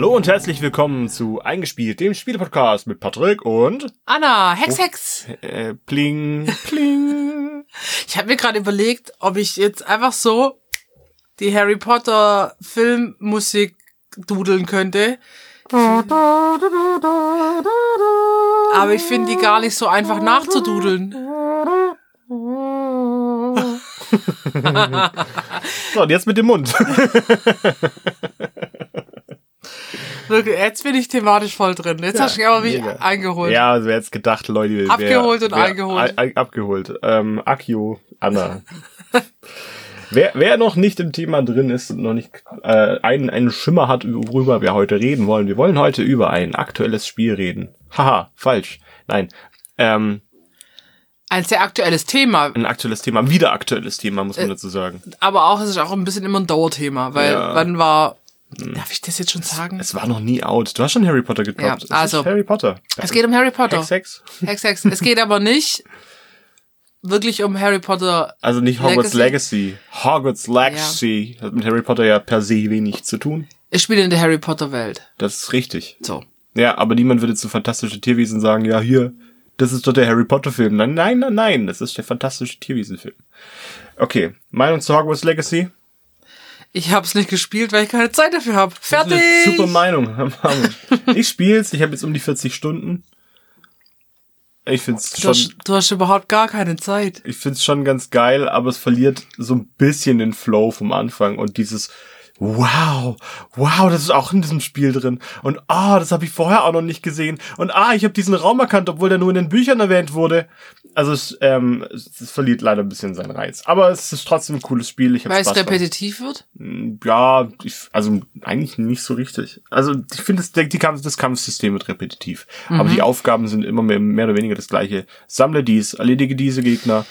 Hallo und herzlich willkommen zu Eingespielt, dem Spielepodcast mit Patrick und Anna, Hex, Hex. äh, Pling, Pling. Ich habe mir gerade überlegt, ob ich jetzt einfach so die Harry Potter Filmmusik dudeln könnte. Aber ich finde die gar nicht so einfach nachzududeln. So, und jetzt mit dem Mund. Wirklich, Jetzt bin ich thematisch voll drin. Jetzt hast du mich aber mich mega. eingeholt. Ja, also wer jetzt gedacht, Leute. wer- Abgeholt und wer, eingeholt. a- a- abgeholt. Ähm, Akio, Anna. wer, wer noch nicht im Thema drin ist und noch nicht äh, einen, einen Schimmer hat, worüber wir heute reden wollen. Wir wollen heute über ein aktuelles Spiel reden. Haha, falsch. Nein. Ähm, Ein sehr aktuelles Thema. ein aktuelles Thema, wieder aktuelles Thema, muss man Äh, dazu sagen. Aber auch, es ist auch ein bisschen immer ein Dauerthema, weil Ja. Wann war, darf ich das jetzt schon sagen? Es war noch nie out. Du hast schon Harry Potter gedroppt. Ja, Es ist also- Harry Potter. Es geht um Harry Potter. Hex, Hex. Hex, Hex. Es geht aber nicht wirklich um Harry Potter. Also nicht Hogwarts Legacy. Hogwarts Legacy hat mit Harry Potter ja per se wenig zu tun. Es spielt in der Harry Potter Welt. Das ist richtig. So. Ja, aber niemand würde zu Fantastische Tierwesen sagen, ja, hier, das ist doch der Harry Potter Film. Nein, nein, nein, nein, das ist der Fantastische Tierwesen Film. Okay, Meinung zu Hogwarts Legacy? Ich hab's nicht gespielt, weil ich keine Zeit dafür hab. Das ist Fertig! eine super Meinung. ich spiel's, ich habe jetzt um die 40 Stunden. Ich find's Du schon, hast, du hast überhaupt gar keine Zeit. ich find's schon ganz geil, aber es verliert so ein bisschen den Flow vom Anfang und dieses Wow, wow, das ist auch in diesem Spiel drin. Und ah, das habe ich vorher auch noch nicht gesehen. Und ah, ich habe diesen Raum erkannt, obwohl der nur in den Büchern erwähnt wurde. Also es, ähm, es, verliert leider ein bisschen seinen Reiz. Aber es ist trotzdem ein cooles Spiel. Ich Weil es repetitiv wird. Ja, ich, also eigentlich nicht so richtig. Also ich finde, das, die Kampf, das Kampfsystem wird repetitiv. Aber die Aufgaben sind immer mehr, mehr oder weniger das gleiche. Sammle dies, erledige diese Gegner.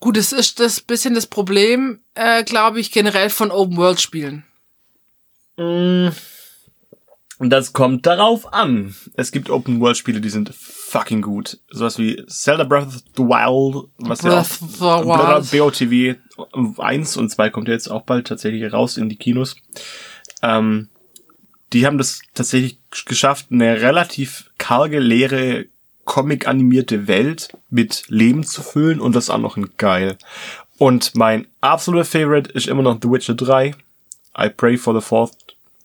Gut, es ist das bisschen das Problem, äh, glaube ich, generell von Open-World-Spielen. Und das kommt darauf an. Es gibt Open-World-Spiele, die sind fucking gut. Sowas wie Zelda Breath of the Wild, was ja Breath the auch. BOTW 1 und 2 kommt ja jetzt auch bald tatsächlich raus in die Kinos. Ähm, die haben das tatsächlich geschafft, eine relativ karge, leere, comic-animierte Welt mit Leben zu füllen und das auch noch in geil. Und mein absoluter Favorite ist immer noch The Witcher 3. I pray for the fourth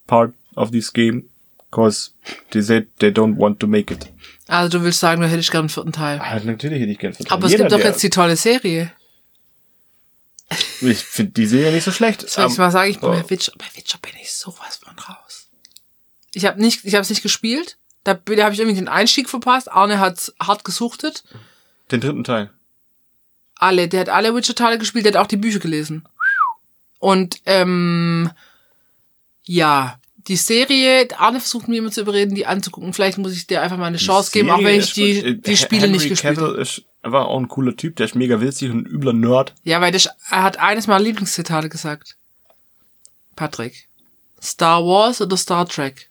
part of this game, cause they said they don't want to make it. Also du willst sagen, du hättest gerne einen vierten Teil. Ah, natürlich hätte ich gern vertrauen. Aber es Jeder, gibt doch jetzt die tolle Serie. Ich finde die Serie nicht so schlecht. Soll ich Aber- mal sagen, ich bin oh. bei Witcher, bei Witcher bin ich sowas von raus. Ich habe nicht, ich habe es nicht gespielt. Da, da habe ich irgendwie den Einstieg verpasst. Arne hat's hart gesuchtet. Den dritten Teil. Alle, der hat alle Witcher-Teile gespielt, der hat auch die Bücher gelesen. Und ähm, ja, die Serie, Arne versucht mir immer zu überreden, die anzugucken. Vielleicht muss ich dir einfach mal eine Chance geben, auch wenn Serie ich die, die Spiele Henry nicht gespielt habe. Ist einfach auch ein cooler Typ, der ist mega witzig und ein übler Nerd. Ja, weil das, er hat eines meiner Lieblingszitate gesagt. Patrick. Star Wars oder Star Trek?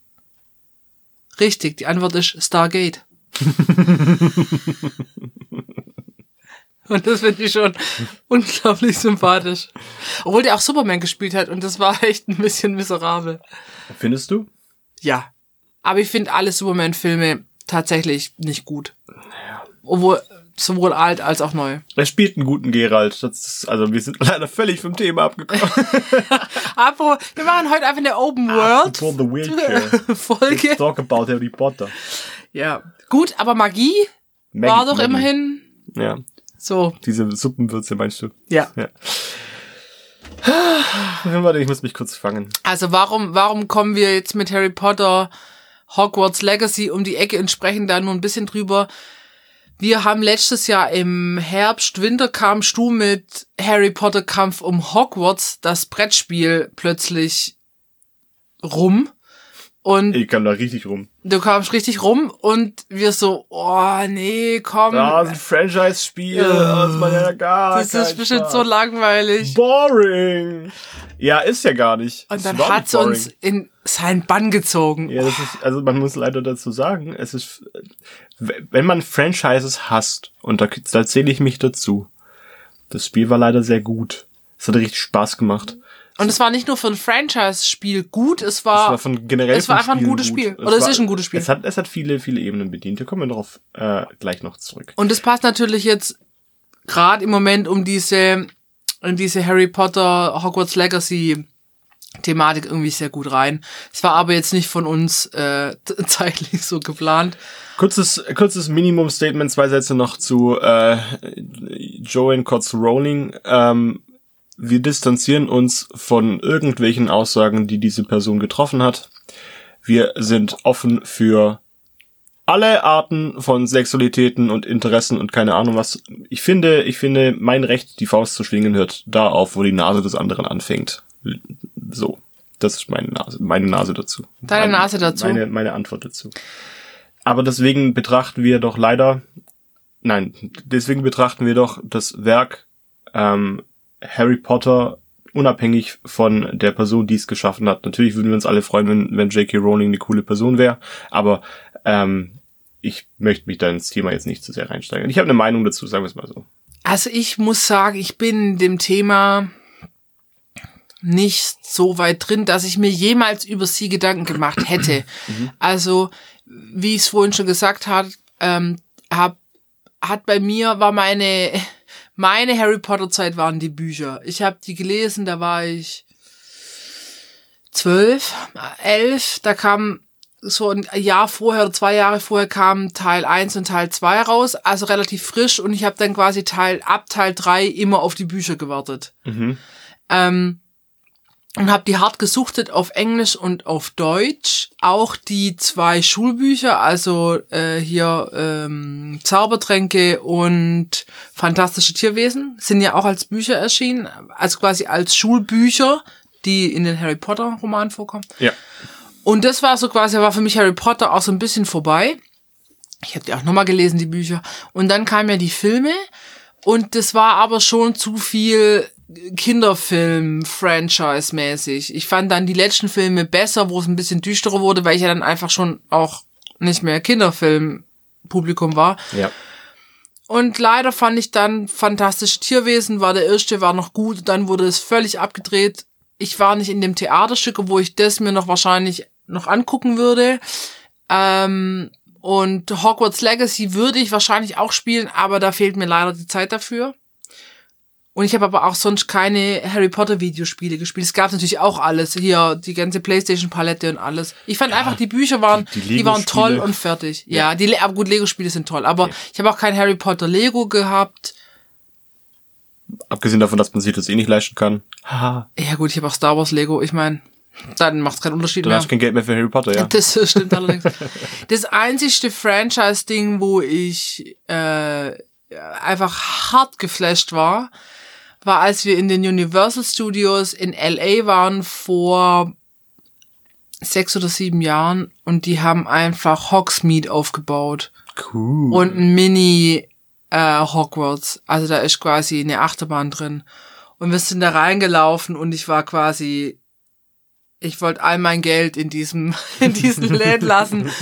Richtig, die Antwort ist Stargate. und das finde ich schon unglaublich sympathisch. Obwohl der auch Superman gespielt hat und das war echt ein bisschen miserabel. Findest du? Ja. Aber ich finde alle Superman-Filme tatsächlich nicht gut. Obwohl, sowohl alt als auch neu. Er spielt einen guten Geralt. Das ist, also wir sind leider völlig vom Thema abgekommen. Aber wir machen heute einfach eine Open World Before the Wheelchair. Folge. Let's talk about Harry Potter. Ja. Gut, aber Magie Maggie- war doch immerhin Ja, so. diese Suppenwürze meinst du? Ja. Ja. Warte, ich muss mich kurz fangen. Also warum, warum kommen wir jetzt mit Harry Potter Hogwarts Legacy um die Ecke und sprechen da nur ein bisschen drüber? Wir haben letztes Jahr im Herbst, Winter kamst du mit Harry Potter Kampf um Hogwarts, das Brettspiel, plötzlich rum. Und Ich kann da richtig rum. du kamst richtig rum und wir so, oh nee, komm. Ist ein Franchise-Spiel. Ja. Das macht ja gar das ist bestimmt so langweilig. Boring. Ja, ist ja gar nicht. Und dann überhaupt hat nicht sie boring. uns in seinen Bann gezogen. Ja, das ist, also man muss leider dazu sagen, es ist, wenn man Franchises hasst, und da, da zähle ich mich dazu, das Spiel war leider sehr gut. Es hat richtig Spaß gemacht. Und es war nicht nur für ein Franchise-Spiel gut, es war, es war von generell es war einfach ein Spielen gutes gut. Spiel. Oder es war, ist ein gutes Spiel. Es hat, es hat viele, viele Ebenen bedient. Da kommen wir darauf äh, gleich noch zurück. Und es passt natürlich jetzt gerade im Moment um diese, in diese Harry Potter Hogwarts Legacy Thematik irgendwie sehr gut rein. Es war aber jetzt nicht von uns äh, zeitlich so geplant. Kurzes, kurzes Minimum-Statement, zwei Sätze noch zu äh, Joanne Kotz Rowling. Ähm, wir distanzieren uns von irgendwelchen Aussagen, die diese Person getroffen hat. Wir sind offen für alle Arten von Sexualitäten und Interessen und keine Ahnung was. Ich finde, ich finde, mein Recht, die Faust zu schwingen, hört da auf, wo die Nase des anderen anfängt. So. Das ist meine Nase, meine Nase dazu. Deine Nase dazu. Meine, meine Antwort dazu. Aber deswegen betrachten wir doch leider, nein, deswegen betrachten wir doch das Werk ähm, Harry Potter unabhängig von der Person, die es geschaffen hat. Natürlich würden wir uns alle freuen, wenn, wenn J.K. Rowling eine coole Person wäre, aber ähm, ich möchte mich da ins Thema jetzt nicht zu sehr reinsteigen. Ich habe eine Meinung dazu, sagen wir es mal so. Also ich muss sagen, ich bin in dem Thema nicht so weit drin, dass ich mir jemals über sie Gedanken gemacht hätte. Also, wie ich es vorhin schon gesagt habe, ähm, hab, hat bei mir, war meine, meine Harry Potter Zeit waren die Bücher. Ich habe die gelesen, da war ich zwölf, elf, da kam so ein Jahr vorher oder zwei Jahre vorher kam Teil 1 und Teil 2 raus, also relativ frisch und ich habe dann quasi Teil ab Teil 3 immer auf die Bücher gewartet. Mhm. Ähm, und habe die hart gesuchtet auf Englisch und auf Deutsch. Auch die zwei Schulbücher, also äh, hier ähm, Zaubertränke und Fantastische Tierwesen, sind ja auch als Bücher erschienen, also quasi als Schulbücher, die in den Harry Potter Romanen vorkommen. Ja. Und das war so quasi, war für mich Harry Potter auch so ein bisschen vorbei. Ich habe die auch nochmal gelesen, die Bücher. Und dann kamen ja die Filme. Und das war aber schon zu viel Kinderfilm-Franchise-mäßig. Ich fand dann die letzten Filme besser, wo es ein bisschen düsterer wurde, weil ich ja dann einfach schon auch nicht mehr Kinderfilm-Publikum war. Ja. Und leider fand ich dann Fantastische Tierwesen war der erste, war noch gut, dann wurde es völlig abgedreht. Ich war nicht in dem Theaterstück, wo ich das mir noch wahrscheinlich noch angucken würde. Ähm, und Hogwarts Legacy würde ich wahrscheinlich auch spielen, aber da fehlt mir leider die Zeit dafür. Und ich habe aber auch sonst keine Harry Potter Videospiele gespielt. Es gab natürlich auch alles. Hier, die ganze Playstation Palette und alles. Ich fand einfach, die Bücher waren, die- die, die waren toll und fertig. Ja, die, Le- aber gut, Lego-Spiele sind toll. Aber ich habe auch kein Harry Potter Lego gehabt. Abgesehen davon, dass man sich das eh nicht leisten kann. Haha. Ja gut, ich habe auch Star Wars Lego. Ich meine, dann macht es keinen Unterschied Du mehr. hast kein Geld mehr für Harry Potter, ja. Das stimmt allerdings. Das einzigste Franchise-Ding, wo ich äh, einfach hart geflasht war, war, als wir in den Universal Studios in LA waren vor sechs oder sieben Jahren und die haben einfach Hogsmeade aufgebaut Cool. und ein Mini äh, Hogwarts. Also da ist quasi eine Achterbahn drin. Und wir sind da reingelaufen und ich war quasi, ich wollte all mein Geld in diesem, in diesen Läden lassen.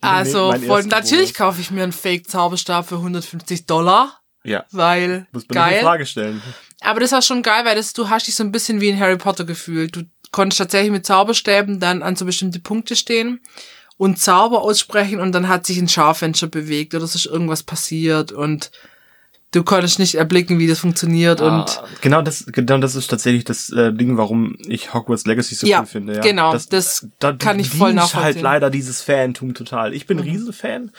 Also, voll, erster natürlich Bonus. kaufe ich mir einen Fake-Zauberstab für 150 Dollar, ja. weil Muss man geil. Frage stellen. Aber das war schon geil, weil das, du hast dich so ein bisschen wie in Harry Potter gefühlt. Du konntest tatsächlich mit Zauberstäben dann an so bestimmte Punkte stehen und Zauber aussprechen und dann hat sich ein Schaufenster bewegt oder es ist irgendwas passiert und du konntest nicht erblicken, wie das funktioniert und Ah, genau das, genau das ist tatsächlich das äh, Ding, warum ich Hogwarts Legacy so Ja, cool finde. Ja, genau, das kann ich voll bedient nachvollziehen. halt leider dieses Fantum total. Ich bin ein Riesenfan.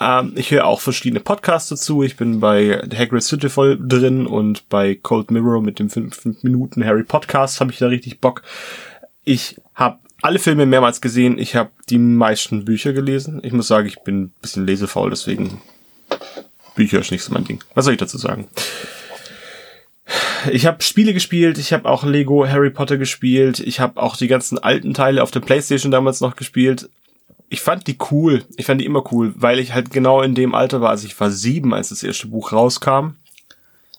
Ähm, ich höre auch verschiedene Podcasts dazu. Ich bin bei Hagrid's Hütte voll drin und bei Cold Mirror mit dem 5 Minuten Harry Podcast habe ich da richtig Bock. Ich habe alle Filme mehrmals gesehen. Ich habe die meisten Bücher gelesen. Ich muss sagen, ich bin ein bisschen lesefaul, deswegen Bücher ist nicht so mein Ding. Was soll ich dazu sagen? Ich habe Spiele gespielt, ich habe auch Lego Harry Potter gespielt, ich habe auch die ganzen alten Teile auf der Playstation damals noch gespielt. Ich fand die cool, ich fand die immer cool, weil ich halt genau in dem Alter war, also ich war sieben, als das erste Buch rauskam.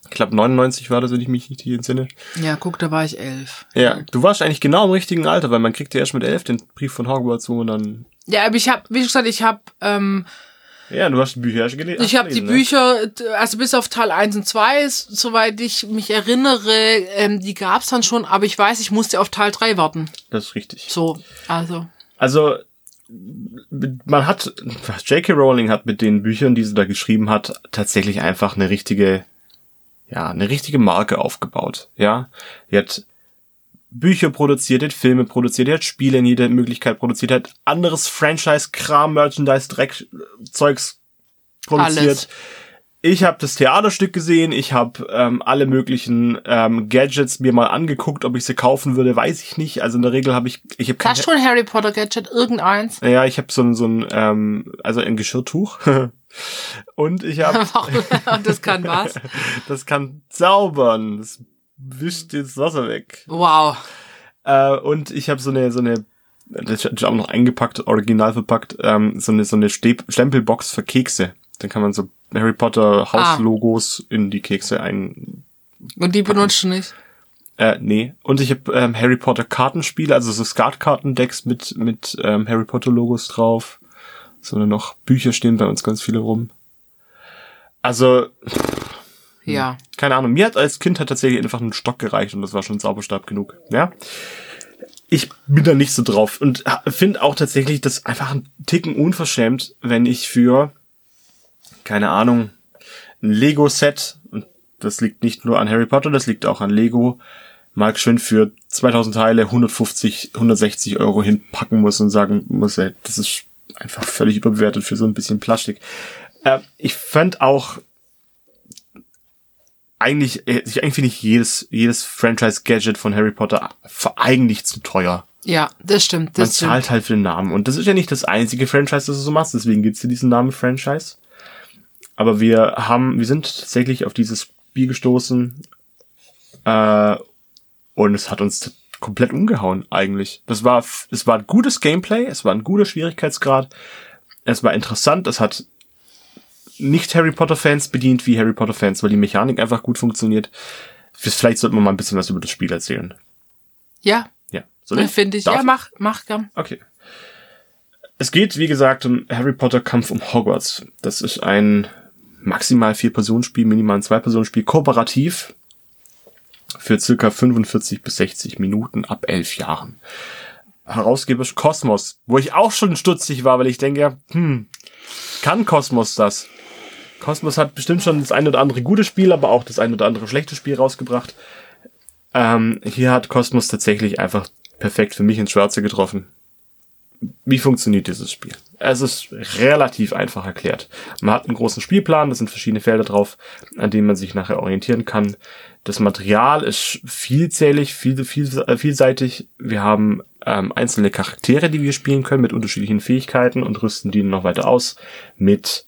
Ich glaube 99 war das, wenn ich mich nicht hier entsinne. ja, guck, da war ich elf. Ja, du warst eigentlich genau im richtigen Alter, weil man kriegt ja erst mit elf den Brief von Hogwarts, wo man dann... Ja, aber ich habe, wie gesagt, ich habe ähm, Ja, du hast die Bücher schon gele Ich habe die gelesen, ne? Bücher, also bis auf Teil 1 und 2, ist, soweit ich mich erinnere, ähm, die gab's dann schon, aber ich weiß, ich musste auf Teil 3 warten. Das ist richtig. So, also. Also, man hat, J.K. Rowling hat mit den Büchern, die sie da geschrieben hat, tatsächlich einfach eine richtige, ja, eine richtige Marke aufgebaut, ja. Die hat Bücher produziert, hat Filme produziert, hat Spiele in jeder Möglichkeit produziert, hat anderes Franchise, Kram, Merchandise, Dreck, Zeugs produziert. Alles. Ich habe das Theaterstück gesehen, ich habe ähm, alle möglichen ähm, Gadgets mir mal angeguckt, ob ich sie kaufen würde, weiß ich nicht. Also in der Regel habe ich, ich habe Hast du ein Harry Potter Gadget? Irgendeins? ja, ich habe so ein, so ein, ähm, also ein Geschirrtuch. Und ich habe, Und das kann was? das kann zaubern. Das wischt das Wasser weg. Wow. Äh, und ich habe so eine, so eine, das ist auch noch eingepackt, original verpackt, ähm, so eine, so eine Stempelbox für Kekse. Dann kann man so Harry Potter Hauslogos in die Kekse ein, Und die benutzt du nicht? Äh, nee. Und ich habe ähm, Harry Potter Kartenspiele, also so Skatkartendecks mit mit ähm, Harry Potter Logos drauf. Sondern noch Bücher stehen bei uns ganz viele rum. Also, Ja. keine Ahnung. Mir hat als Kind hat tatsächlich einfach ein Stock gereicht und das war schon Zauberstab genug. Ja. Ich bin da nicht so drauf und finde auch tatsächlich das einfach ein Ticken unverschämt, wenn ich für, keine Ahnung, ein Lego-Set, und das liegt nicht nur an Harry Potter, das liegt auch an Lego, mal schön für 2000 Teile 150, 160 Euro hinpacken muss und sagen muss, ey, das ist einfach völlig überbewertet für so ein bisschen Plastik. Äh, ich fand auch eigentlich, äh, ich eigentlich finde ich jedes, jedes Franchise-Gadget von Harry Potter eigentlich zu teuer. Ja, das stimmt. Man Das stimmt. zahlt halt für den Namen. Und das ist ja nicht das einzige Franchise, das du so machst. Deswegen gibt's ja diesen Namen Franchise. Aber wir haben, wir sind tatsächlich auf dieses Spiel gestoßen. Äh, und es hat uns komplett umgehauen, eigentlich. Das war, es war ein gutes Gameplay, es war ein guter Schwierigkeitsgrad. Es war interessant, es hat nicht Harry Potter Fans bedient wie Harry Potter Fans, weil die Mechanik einfach gut funktioniert. Vielleicht sollten wir mal ein bisschen was über das Spiel erzählen. Ja, Ja. Ich? finde ich. Darf Ja, mach, mach gern. Okay. Es geht, wie gesagt, um Harry Potter Kampf um Hogwarts. Das ist ein maximal Vier-Personen-Spiel, minimal ein Zwei-Personen-Spiel, kooperativ für circa 45 bis 60 Minuten ab elf Jahren. Herausgeber Kosmos, wo ich auch schon stutzig war, weil ich denke, hm, kann Kosmos das? Kosmos hat bestimmt schon das ein oder andere gute Spiel, aber auch das ein oder andere schlechte Spiel rausgebracht. Ähm, hier hat Kosmos tatsächlich einfach perfekt für mich ins Schwarze getroffen. Wie funktioniert dieses Spiel? Es ist relativ einfach erklärt. Man hat einen großen Spielplan, da sind verschiedene Felder drauf, an denen man sich nachher orientieren kann. Das Material ist vielzählig, viel, viel, vielseitig. Wir haben ähm, einzelne Charaktere, die wir spielen können mit unterschiedlichen Fähigkeiten und rüsten die noch weiter aus mit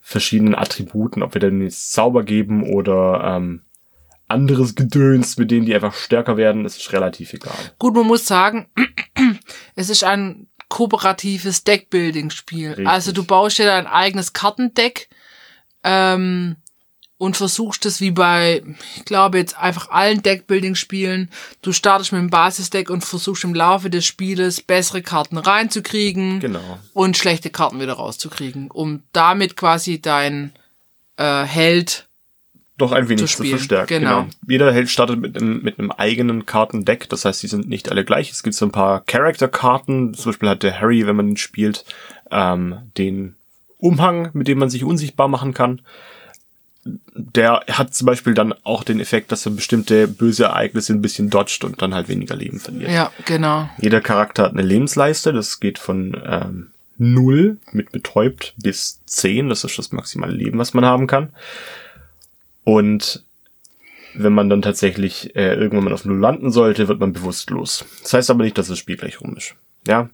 verschiedenen Attributen, ob wir dann jetzt Zauber geben oder ähm, anderes Gedöns, mit denen die einfach stärker werden, das ist relativ egal. Gut, man muss sagen, es ist ein kooperatives Deckbuilding-Spiel. Also du baust dir dein eigenes Kartendeck ähm, und versuchst es wie bei, ich glaube jetzt einfach allen Deckbuilding-Spielen, du startest mit dem Basisdeck und versuchst im Laufe des Spieles bessere Karten reinzukriegen Genau. und schlechte Karten wieder rauszukriegen, um damit quasi dein äh, Held Doch ein wenig Zu zu, verstärken. genau. Genau. Jeder Held startet mit einem, mit einem eigenen Kartendeck. Das heißt, die sind nicht alle gleich. Es gibt so ein paar Charakterkarten. Zum Beispiel hat der Harry, wenn man ihn spielt, ähm, den Umhang, mit dem man sich unsichtbar machen kann. Der hat zum Beispiel dann auch den Effekt, dass er bestimmte böse Ereignisse ein bisschen dodgt und dann halt weniger Leben verliert. Ja, genau. Jeder Charakter hat eine Lebensleiste, das geht von ähm, 0 mit betäubt bis 10, das ist das maximale Leben, was man haben kann. Und wenn man dann tatsächlich äh, irgendwann mal auf Null landen sollte, wird man bewusstlos. Das heißt aber nicht, dass das Spiel gleich rum ist. Ja.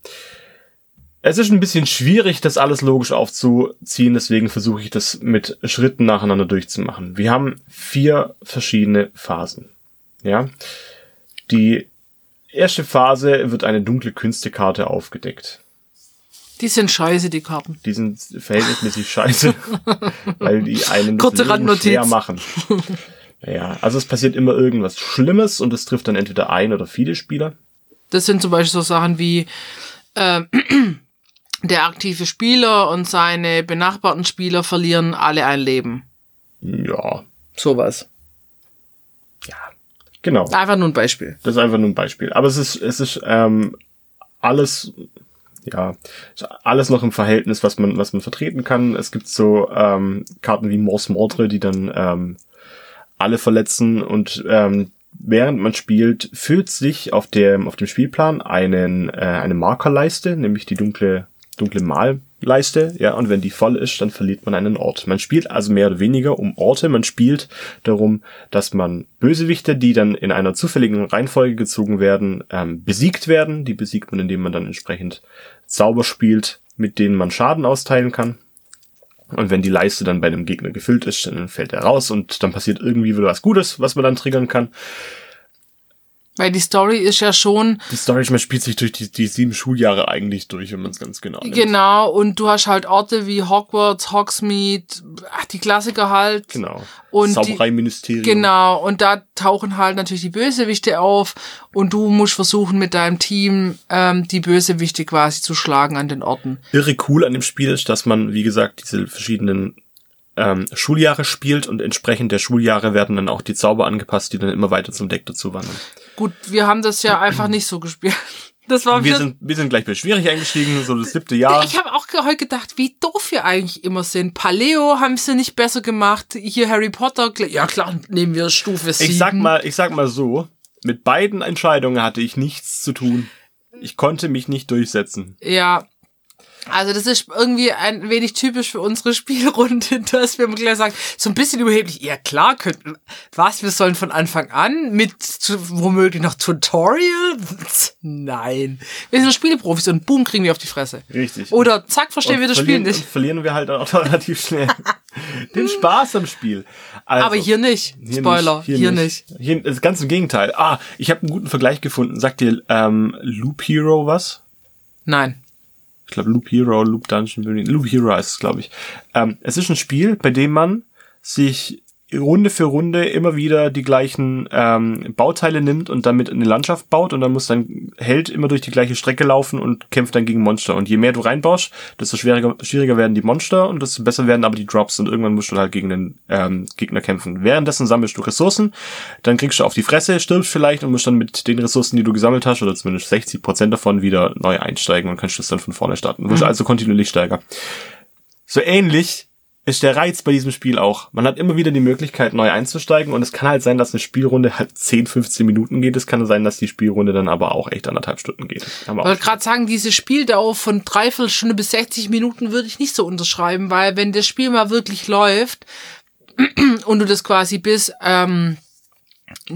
Es ist ein bisschen schwierig, das alles logisch aufzuziehen, deswegen versuche ich das mit Schritten nacheinander durchzumachen. Wir haben vier verschiedene Phasen. Ja. Die erste Phase wird eine dunkle Künstekarte aufgedeckt. Die sind scheiße, die Karten. Die sind verhältnismäßig scheiße, weil die einen das Kurze Randnotiz. schwer machen. Naja, also es passiert immer irgendwas Schlimmes und es trifft dann entweder ein oder viele Spieler. Das sind zum Beispiel so Sachen wie, äh, der aktive Spieler und seine benachbarten Spieler verlieren alle ein Leben. Ja, Sowas. genau. Einfach nur ein Beispiel. Das ist einfach nur ein Beispiel. Aber es ist, es ist ähm, alles, ja, alles noch im Verhältnis, was man, was man vertreten kann. Es gibt so ähm, Karten wie Morse Mordre, die dann ähm, alle verletzen und ähm, während man spielt, füllt sich auf dem, auf dem Spielplan einen, äh, eine Markerleiste, nämlich die dunkle, dunkle Malleiste, ja, und wenn die voll ist, dann verliert man einen Ort. Man spielt also mehr oder weniger um Orte, man spielt darum, dass man Bösewichte, die dann in einer zufälligen Reihenfolge gezogen werden, ähm, besiegt werden. Die besiegt man, indem man dann entsprechend Zauber spielt, mit denen man Schaden austeilen kann. Und wenn die Leiste dann bei einem Gegner gefüllt ist, dann fällt er raus und dann passiert irgendwie wieder was Gutes, was man dann triggern kann. Weil die Story ist ja schon, Die Story man spielt sich durch die, die sieben Schuljahre eigentlich durch, wenn man es ganz genau nimmt. genau, und du hast halt Orte wie Hogwarts, Hogsmeade, ach, die Klassiker halt. Genau. Und Zaubereiministerium. Genau, und da tauchen halt natürlich die Bösewichte auf und du musst versuchen mit deinem Team ähm, die Bösewichte quasi zu schlagen an den Orten. Irre cool an dem Spiel ist, dass man, wie gesagt, diese verschiedenen ähm, Schuljahre spielt und entsprechend der Schuljahre werden dann auch die Zauber angepasst, die dann immer weiter zum Deck dazu wandern. Gut, wir haben das ja einfach nicht so gespielt. Das war Wir sind, wir sind gleich bei schwierig eingestiegen, so das siebte Jahr. Ich habe auch heute gedacht, wie doof wir eigentlich immer sind. Paleo haben sie nicht besser gemacht. Hier Harry Potter, ja klar, nehmen wir Stufe 7. Ich sag mal, ich sag mal so, mit beiden Entscheidungen hatte ich nichts zu tun. Ich konnte mich nicht durchsetzen. Ja. Also das ist irgendwie ein wenig typisch für unsere Spielrunde, dass wir gleich sagen, so ein bisschen überheblich, ja klar, könnten, was, wir sollen von Anfang an mit zu, womöglich noch Tutorial? Nein. Wir sind Spieleprofis und boom, kriegen wir auf die Fresse. Richtig. Oder zack, verstehen Und wir das Spiel nicht. Verlieren wir halt auch relativ schnell den Spaß am Spiel. Also, Aber hier nicht. hier Spoiler, hier, nicht. Hier, das ganz im Gegenteil. Ah, ich habe einen guten Vergleich gefunden. Sagt dir ähm, Loop Hero was? Nein. Glaube Loop Hero, Loop Dungeon. Loop Hero heißt es, glaube ich. Ähm, es ist ein Spiel, bei dem man sich Runde für Runde immer wieder die gleichen ähm, Bauteile nimmt und damit eine Landschaft baut und dann muss dein Held immer durch die gleiche Strecke laufen und kämpft dann gegen Monster. Und je mehr du reinbaust, desto schwieriger, schwieriger werden die Monster und desto besser werden aber die Drops und irgendwann musst du halt gegen den ähm, Gegner kämpfen. Währenddessen sammelst du Ressourcen, dann kriegst du auf die Fresse, stirbst vielleicht und musst dann mit den Ressourcen, die du gesammelt hast, oder zumindest 60 Prozent davon wieder neu einsteigen und kannst das dann von vorne starten. Du wirst also kontinuierlich stärker. So ähnlich ist der Reiz bei diesem Spiel auch. Man hat immer wieder die Möglichkeit, neu einzusteigen und es kann halt sein, dass eine Spielrunde halt 10, 15 Minuten geht. Es kann sein, dass die Spielrunde dann aber auch echt anderthalb Stunden geht. Ich wollte gerade sagen, diese Spieldauer von dreiviertel Stunde bis 60 Minuten würde ich nicht so unterschreiben, weil wenn das Spiel mal wirklich läuft und du das quasi bis ähm,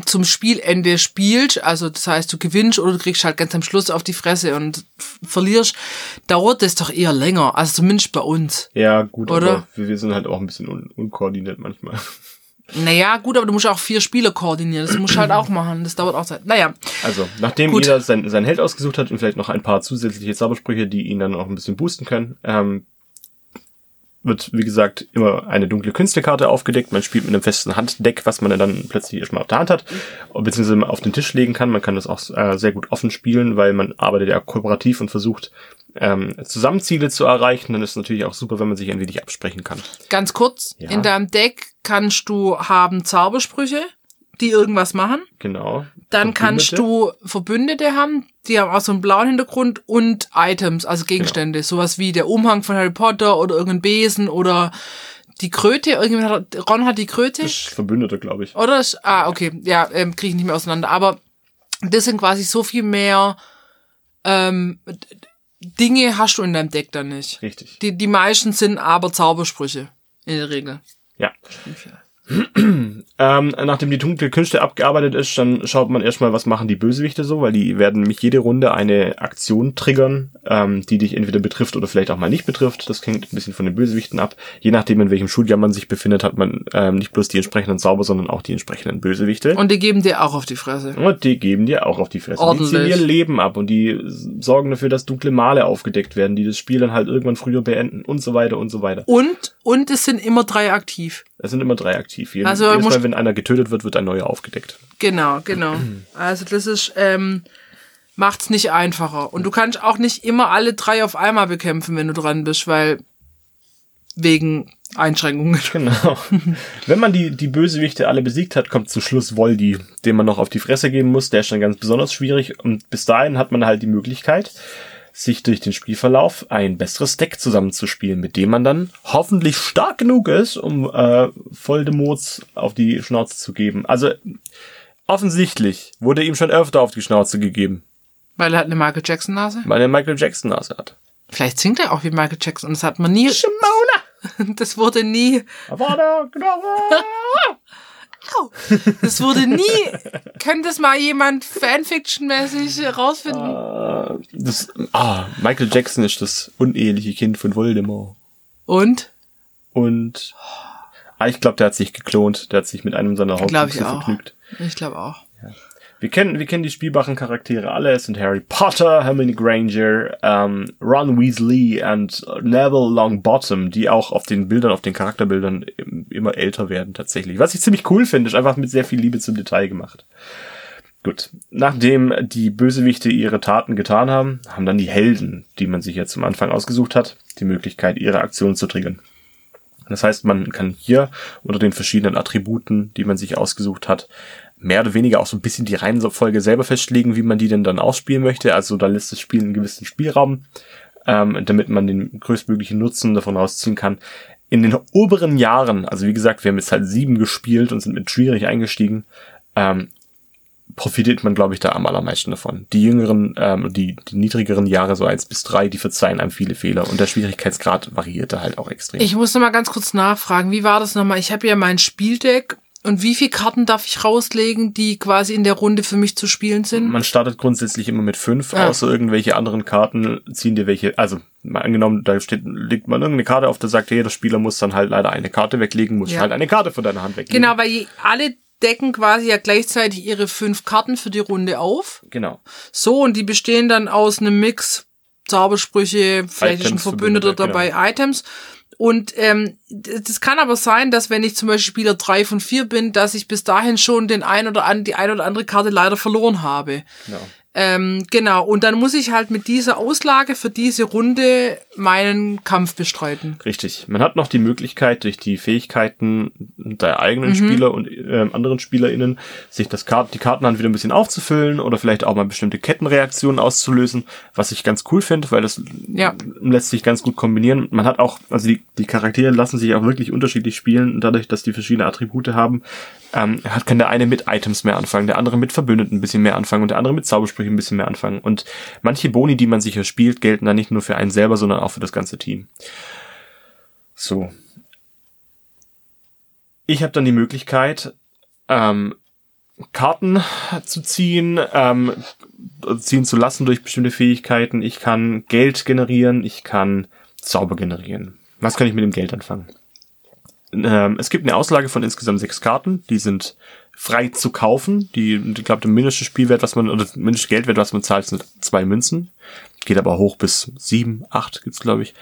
zum Spielende spielst, also das heißt, du gewinnst oder du kriegst halt ganz am Schluss auf die Fresse und verlierst, dauert das doch eher länger, also zumindest bei uns. ja, gut, Oder? aber wir, wir sind halt auch ein bisschen un unkoordiniert manchmal. Naja, gut, aber du musst auch vier Spieler koordinieren, das musst du halt auch machen, das dauert auch Zeit. Naja, Also, nachdem Gut. jeder sein, sein Held ausgesucht hat und vielleicht noch ein paar zusätzliche Zaubersprüche, die ihn dann auch ein bisschen boosten können, ähm, wird, wie gesagt, immer eine dunkle Künstlekarte aufgedeckt. Man spielt mit einem festen Handdeck, was man dann plötzlich erstmal auf der Hand hat, beziehungsweise auf den Tisch legen kann. Man kann das auch äh, sehr gut offen spielen, weil man arbeitet ja kooperativ und versucht, ähm, Zusammenziele zu erreichen. Dann ist es natürlich auch super, wenn man sich ein wenig absprechen kann. ganz kurz, Ja. in deinem Deck kannst du haben Zaubersprüche, die irgendwas machen. Genau. Dann kannst du Verbündete haben, die haben auch so einen blauen Hintergrund und Items, also Gegenstände, sowas wie der Umhang von Harry Potter oder irgendein Besen oder die Kröte, irgendjemand hat, Ron hat die Kröte, Das ist Verbündete, glaube ich. oder? ist- Ah, okay, ja, ähm, kriege ich nicht mehr auseinander, aber das sind quasi so viel mehr ähm, Dinge hast du in deinem Deck dann nicht. Richtig. Die, die meisten sind aber Zaubersprüche, in der Regel. Ja. Ähm, nachdem die dunkle Künste abgearbeitet ist, dann schaut man erstmal, was machen die Bösewichte so, weil die werden nämlich jede Runde eine Aktion triggern, ähm, die dich entweder betrifft oder vielleicht auch mal nicht betrifft. Das hängt ein bisschen von den Bösewichten ab. Je nachdem, in welchem Schuljahr man sich befindet, hat man ähm, nicht bloß die entsprechenden Zauber, sondern auch die entsprechenden Bösewichte. Und die geben dir auch auf die Fresse. Und die geben dir auch auf die Fresse. Ordentlich. Die ziehen ihr Leben ab und die sorgen dafür, dass dunkle Male aufgedeckt werden, die das Spiel dann halt irgendwann früher beenden und so weiter und so weiter. Und, und es sind immer drei aktiv. Es sind immer drei aktiv. Jeden, Also, jedes Mal, wenn einer getötet wird, wird ein neuer aufgedeckt. Genau, genau. Also das ist, ähm, macht's nicht einfacher. Und du kannst auch nicht immer alle drei auf einmal bekämpfen, wenn du dran bist, weil wegen Einschränkungen. Genau. Wenn man die, die Bösewichte alle besiegt hat, kommt zu Schluss Voldy, den man noch auf die Fresse geben muss. Der ist dann ganz besonders schwierig. Und bis dahin hat man halt die Möglichkeit, sich durch den Spielverlauf ein besseres Deck zusammenzuspielen, mit dem man dann hoffentlich stark genug ist, um äh, Voldemorts auf die Schnauze zu geben. Also offensichtlich wurde ihm schon öfter auf die Schnauze gegeben. Weil er hat eine Michael Jackson Nase? Weil er Michael Jackson Nase hat. Vielleicht singt er auch wie Michael Jackson das hat man nie. Shimona! Das wurde nie. Das wurde nie. Könnte es mal jemand Fanfiction-mäßig herausfinden? das, ah, Michael Jackson ist das uneheliche Kind von Voldemort. Und? Und ah, ich glaube, der hat sich geklont. Der hat sich mit einem seiner auch. vergnügt. Ich glaube auch. Wir kennen, wir kennen die spielbaren Charaktere alle. Es sind Harry Potter, Hermione Granger, ähm, Ron Weasley und Neville Longbottom, die auch auf den Bildern, auf den Charakterbildern im- immer älter werden tatsächlich. Was ich ziemlich cool finde, ist einfach mit sehr viel Liebe zum Detail gemacht. Gut, nachdem die Bösewichte ihre Taten getan haben, haben dann die Helden, die man sich jetzt zum Anfang ausgesucht hat, die Möglichkeit, ihre Aktion zu triggern. Das heißt, man kann hier unter den verschiedenen Attributen, die man sich ausgesucht hat, mehr oder weniger auch so ein bisschen die Reihenfolge selber festlegen, wie man die denn dann ausspielen möchte. Also da lässt das Spiel einen gewissen Spielraum, ähm, damit man den größtmöglichen Nutzen davon rausziehen kann. In den oberen Jahren, also wie gesagt, wir haben jetzt halt sieben gespielt und sind mit schwierig eingestiegen, ähm, profitiert man, glaube ich, da am allermeisten davon. Die jüngeren, ähm, die, die niedrigeren Jahre, so eins bis drei, die verzeihen einem viele Fehler und der Schwierigkeitsgrad variierte halt auch extrem. Ich muss noch mal ganz kurz nachfragen. Wie war das nochmal? Ich habe ja mein Spieldeck. Und wie viele Karten darf ich rauslegen, die quasi in der Runde für mich zu spielen sind? Man startet grundsätzlich immer mit fünf, Ah. außer irgendwelche anderen Karten ziehen dir welche, also mal angenommen, da steht, legt man irgendeine Karte auf, der sagt, jeder Spieler muss dann halt leider eine Karte weglegen, muss Ja. halt eine Karte von deiner Hand weglegen. Genau, weil je- alle decken quasi ja gleichzeitig ihre fünf Karten für die Runde auf. Genau. So, und die bestehen dann aus einem Mix Zaubersprüche, vielleicht ist ein Verbündeter Verbündeter, genau. dabei, Items. Und ähm, das kann aber sein, dass wenn ich zum Beispiel Spieler drei von vier bin, dass ich bis dahin schon den ein oder an, die ein oder andere Karte leider verloren habe. genau. Ähm, genau, und dann muss ich halt mit dieser Auslage für diese Runde meinen Kampf bestreiten. Richtig. Man hat noch die Möglichkeit, durch die Fähigkeiten der Mhm. eigenen Spieler und ähm, anderen SpielerInnen, sich das Kart die Kartenhand wieder ein bisschen aufzufüllen oder vielleicht auch mal bestimmte Kettenreaktionen auszulösen, was ich ganz cool finde, weil das Ja. lässt sich ganz gut kombinieren. Man hat auch, also die, die Charaktere lassen sich auch wirklich unterschiedlich spielen, dadurch, dass die verschiedene Attribute haben. Ähm, hat kann der eine mit Items mehr anfangen, der andere mit Verbündeten ein bisschen mehr anfangen und der andere mit Zaubersprüchen ein bisschen mehr anfangen. Und manche Boni, die man sich erspielt, gelten dann nicht nur für einen selber, sondern auch für das ganze Team. So. Ich habe dann die Möglichkeit, ähm, Karten zu ziehen, ähm, ziehen zu lassen durch bestimmte Fähigkeiten. Ich kann Geld generieren, ich kann Zauber generieren. Was kann ich mit dem Geld anfangen? Ähm, es gibt eine Auslage von insgesamt sechs Karten, die sind frei zu kaufen. Die, ich glaube, der mindeste Spielwert, was man, oder der mindeste Geldwert, was man zahlt, sind zwei Münzen. Geht aber hoch bis sieben, acht gibt's, glaube ich.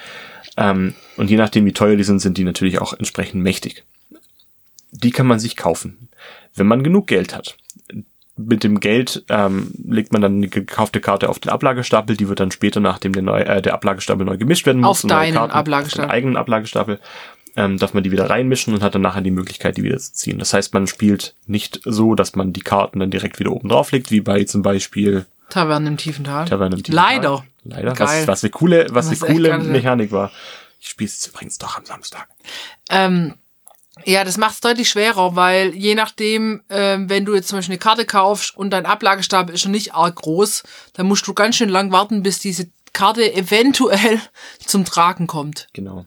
Ähm, und je nachdem, wie teuer die sind, sind die natürlich auch entsprechend mächtig. Die kann man sich kaufen, wenn man genug Geld hat. Mit dem Geld ähm, legt man dann die gekaufte Karte auf den Ablagestapel, die wird dann später, nachdem der, neu, äh, der Ablagestapel neu gemischt werden muss, Auf deinen Karten, Ablagestapel. Auf den eigenen Ablagestapel ähm, darf man die wieder reinmischen und hat dann nachher die Möglichkeit, die wieder zu ziehen. Das heißt, man spielt nicht so, dass man die Karten dann direkt wieder oben drauf legt, wie bei zum Beispiel Taverne im tiefen Tal. Taverne im Tiefen Leider. Tal. Leider. Geil. Was, was eine coole, was, eine coole. Mechanik war. Ich spiele es übrigens doch am Samstag. Ähm, ja, das macht es deutlich schwerer, weil je nachdem, ähm, wenn du jetzt zum Beispiel eine Karte kaufst und dein Ablagestapel ist schon nicht arg groß, dann musst du ganz schön lang warten, bis diese Karte eventuell zum Tragen kommt. Genau.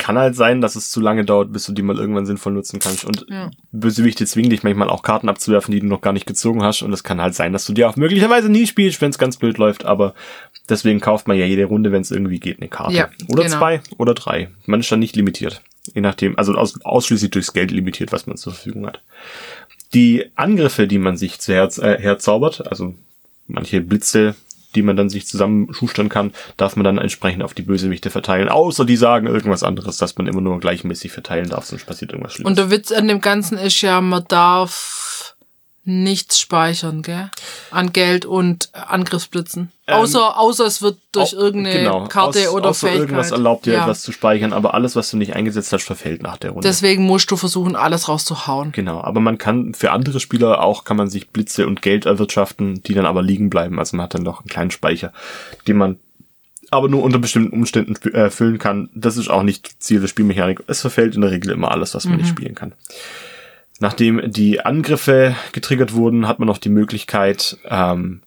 Kann halt sein, dass es zu lange dauert, bis du die mal irgendwann sinnvoll nutzen kannst. Und Ja. Bösewichte zwingen dich manchmal auch Karten abzuwerfen, die du noch gar nicht gezogen hast. Und es kann halt sein, dass du die auch möglicherweise nie spielst, wenn es ganz blöd läuft. Aber deswegen kauft man ja jede Runde, wenn es irgendwie geht, eine Karte. Ja, oder genau. zwei oder drei. Man ist dann nicht limitiert. Je nachdem, also aus, ausschließlich durchs Geld limitiert, was man zur Verfügung hat. Die Angriffe, die man sich zu Herz, äh, herzaubert, also manche Blitze, die man dann sich zusammenschustern kann, darf man dann entsprechend auf die Bösewichte verteilen. Außer die sagen irgendwas anderes, dass man immer nur gleichmäßig verteilen darf, sonst passiert irgendwas Schlimmes. Und der Witz an dem Ganzen ist ja, man darf nichts speichern, gell? An Geld und Angriffsblitzen. Außer, außer es wird durch Au- irgendeine genau, Karte aus- oder außer Fähigkeit. irgendwas erlaubt dir Ja. etwas zu speichern, aber alles, was du nicht eingesetzt hast, verfällt nach der Runde. Deswegen musst du versuchen, alles rauszuhauen. Genau, aber man kann für andere Spieler auch kann man sich Blitze und Geld erwirtschaften, die dann aber liegen bleiben. Also man hat dann noch einen kleinen Speicher, den man aber nur unter bestimmten Umständen fü- äh, füllen kann. Das ist auch nicht Ziel der Spielmechanik. Es verfällt in der Regel immer alles, was man nicht spielen kann. Nachdem die Angriffe getriggert wurden, hat man noch die Möglichkeit, ähm,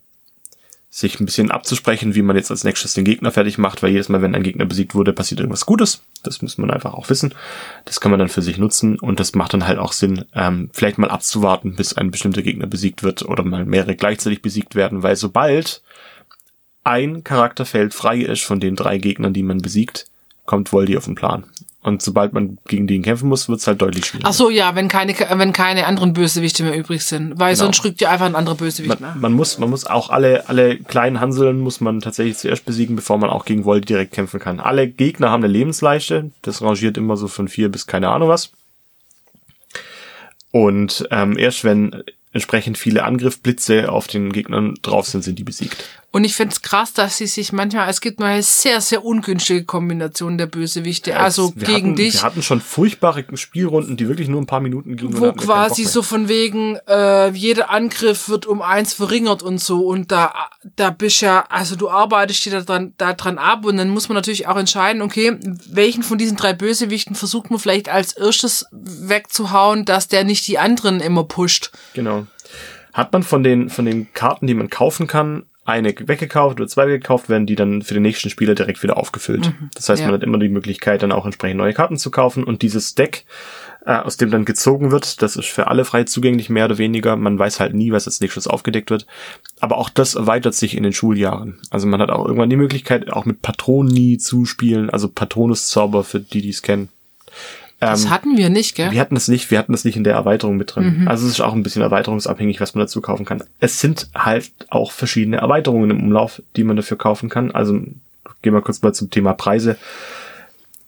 sich ein bisschen abzusprechen, wie man jetzt als nächstes den Gegner fertig macht, weil jedes Mal, wenn ein Gegner besiegt wurde, passiert irgendwas Gutes. Das muss man einfach auch wissen. Das kann man dann für sich nutzen und das macht dann halt auch Sinn, ähm, vielleicht mal abzuwarten, bis ein bestimmter Gegner besiegt wird oder mal mehrere gleichzeitig besiegt werden, weil sobald ein Charakterfeld frei ist von den drei Gegnern, die man besiegt, kommt Voldy auf den Plan. Und sobald man gegen den kämpfen muss, wird's halt deutlich schwieriger. Ach so, ja, wenn keine, wenn keine anderen Bösewichte mehr übrig sind. Weil Genau. sonst rückt ja einfach ein anderer Bösewicht man, nach. man muss, man muss auch alle, alle kleinen Hanseln muss man tatsächlich zuerst besiegen, bevor man auch gegen Voldy direkt kämpfen kann. Alle Gegner haben eine Lebensleichte. Das rangiert immer so von vier bis keine Ahnung was. Und ähm, erst wenn entsprechend viele Angriffblitze auf den Gegnern drauf sind, sind die besiegt. Und ich find's krass, dass sie sich manchmal, es gibt mal sehr, sehr ungünstige Kombination der Bösewichte, also wir gegen hatten, dich. Wir hatten schon furchtbare Spielrunden, die wirklich nur ein paar Minuten gingen. wo quasi so von wegen, äh, jeder Angriff wird um eins verringert und so. Und da, da bist ja, also du arbeitest dir da dran, da dran ab und dann muss man natürlich auch entscheiden, okay, welchen von diesen drei Bösewichten versucht man vielleicht als erstes wegzuhauen, dass der nicht die anderen immer pusht. Genau. Hat man von den, von den Karten, die man kaufen kann, eine weggekauft oder zwei weggekauft, werden die dann für den nächsten Spieler direkt wieder aufgefüllt. Das heißt, ja. man hat immer die Möglichkeit, dann auch entsprechend neue Karten zu kaufen und dieses Deck, äh, aus dem dann gezogen wird, das ist für alle frei zugänglich, mehr oder weniger. Man weiß halt nie, was als nächstes aufgedeckt wird. Aber auch das erweitert sich in den Schuljahren. Also man hat auch irgendwann die Möglichkeit, auch mit Patroni zu spielen, also Patronuszauber für die, die es kennen. Das hatten wir nicht, gell? Wir hatten es nicht, wir hatten es nicht in der Erweiterung mit drin. Also es ist auch ein bisschen erweiterungsabhängig, was man dazu kaufen kann. Es sind halt auch verschiedene Erweiterungen im Umlauf, die man dafür kaufen kann. Also gehen wir kurz mal zum Thema Preise.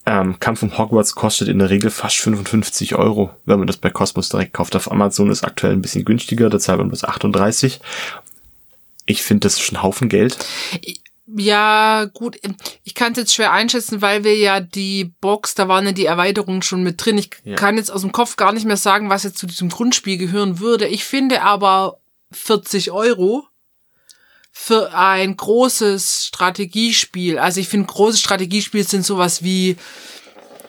Ähm, Kampf um Hogwarts kostet in der Regel fast 55 Euro, wenn man das bei Cosmos direkt kauft. Auf Amazon ist aktuell ein bisschen günstiger, da zahlt man bis 38. Ich finde, das ist ein Haufen Geld. Ja, gut. Ich kann es jetzt schwer einschätzen, weil wir ja die Box, da waren ja die Erweiterungen schon mit drin. Ich Ja. kann jetzt aus dem Kopf gar nicht mehr sagen, was jetzt zu diesem Grundspiel gehören würde. Ich finde aber 40 Euro für ein großes Strategiespiel. Also ich finde, große Strategiespiele sind sowas wie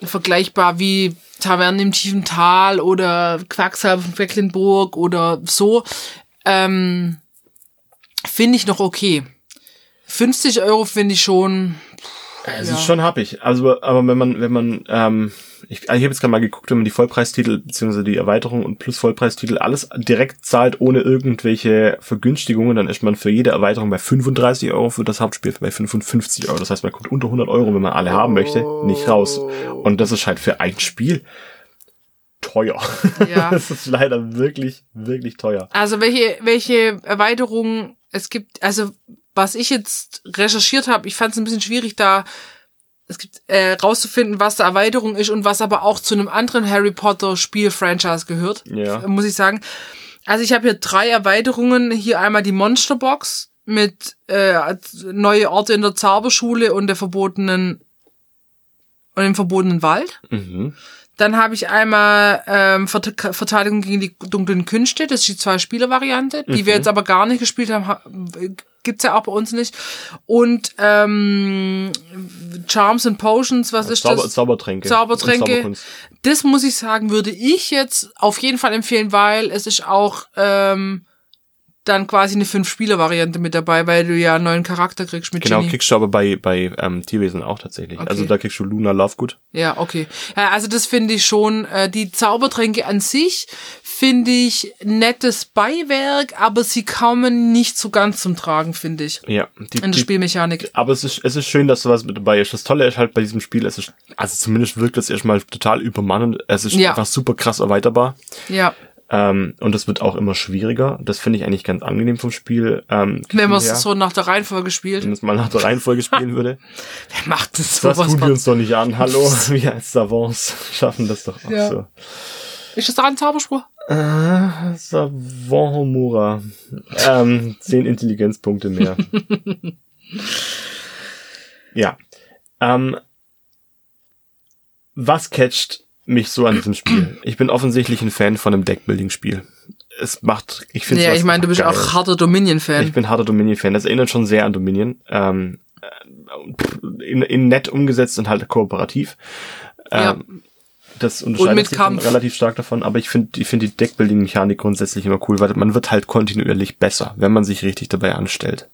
vergleichbar wie Tavernen im tiefen Tal oder Quacksalber von Quedlinburg oder so. Ähm, finde ich noch okay. 50 Euro finde ich schon. Es Ja. ist schon happig. Also, aber wenn man, wenn man, ähm, ich, ich habe jetzt gerade mal geguckt, wenn man die Vollpreistitel beziehungsweise die Erweiterung und plus Vollpreistitel alles direkt zahlt, ohne irgendwelche Vergünstigungen, dann ist man für jede Erweiterung bei 35 Euro, für das Hauptspiel bei 55 Euro. Das heißt, man kommt unter 100 Euro, wenn man alle haben möchte, nicht raus. Und das ist halt für ein Spiel teuer. Ja. das ist leider wirklich, wirklich teuer. Also welche, welche Erweiterungen es gibt, also was ich jetzt recherchiert habe, ich fand es ein bisschen schwierig, da es gibt äh, rauszufinden, was da Erweiterung ist und was aber auch zu einem anderen Harry Potter Spiel-Franchise gehört, Ja. muss ich sagen. Also ich habe hier drei Erweiterungen. Hier einmal die Monsterbox mit äh, neue Orte in der Zauberschule und der verbotenen und dem verbotenen Wald. Mhm. Dann habe ich einmal ähm, Vert Verteidigung gegen die dunklen Künste, das ist die Zwei-Spieler-Variante, die wir jetzt aber gar nicht gespielt haben, ha gibt's ja auch bei uns nicht. Und ähm, Charms and Potions, was ist Zauber, das? Zaubertränke. Zaubertränke. Das muss ich sagen, würde ich jetzt auf jeden Fall empfehlen, weil es ist auch ähm, dann quasi eine Fünf-Spieler-Variante mit dabei, weil du ja einen neuen Charakter kriegst mit Genau, Ginny. kriegst du aber bei, bei ähm, Tierwesen auch tatsächlich. Okay. Also da kriegst du Luna Lovegood. Ja, okay. Ja, also das finde ich schon, äh, die Zaubertränke an sich finde ich nettes Beiwerk, aber sie kommen nicht so ganz zum Tragen, finde ich, Ja, die, in der die, Spielmechanik. aber es ist, es ist schön, dass sowas mit dabei ist. Das Tolle ist halt bei diesem Spiel, es ist, also zumindest wirkt es erstmal total übermannend. Es ist Ja. einfach super krass erweiterbar. Ja, Ähm, und es wird auch immer schwieriger. Das finde ich eigentlich ganz angenehm vom Spiel. Ähm, wenn man es so nach der Reihenfolge spielt. wenn es mal nach der Reihenfolge spielen würde. Wer macht das Das sowas? tun wir uns doch nicht an. Hallo, wir als Savants schaffen das doch auch Ja. so. Ist das auch ein Zauberspruch? Äh, Savant Homura. Ähm, zehn Intelligenzpunkte mehr. ja. Ähm, was catcht mich so an diesem Spiel? Ich bin offensichtlich ein Fan von einem Deckbuilding-Spiel. Es macht, ich finde Ja, ich meine, du bist geil. auch harter Dominion-Fan. Ich bin harter Dominion-Fan. Das erinnert schon sehr an Dominion. Ähm, äh, in, in nett umgesetzt und halt kooperativ. Ja. Das unterscheidet sich relativ stark davon, aber ich finde ich finde die Deckbuilding-Mechanik grundsätzlich immer cool, weil man wird halt kontinuierlich besser, wenn man sich richtig dabei anstellt.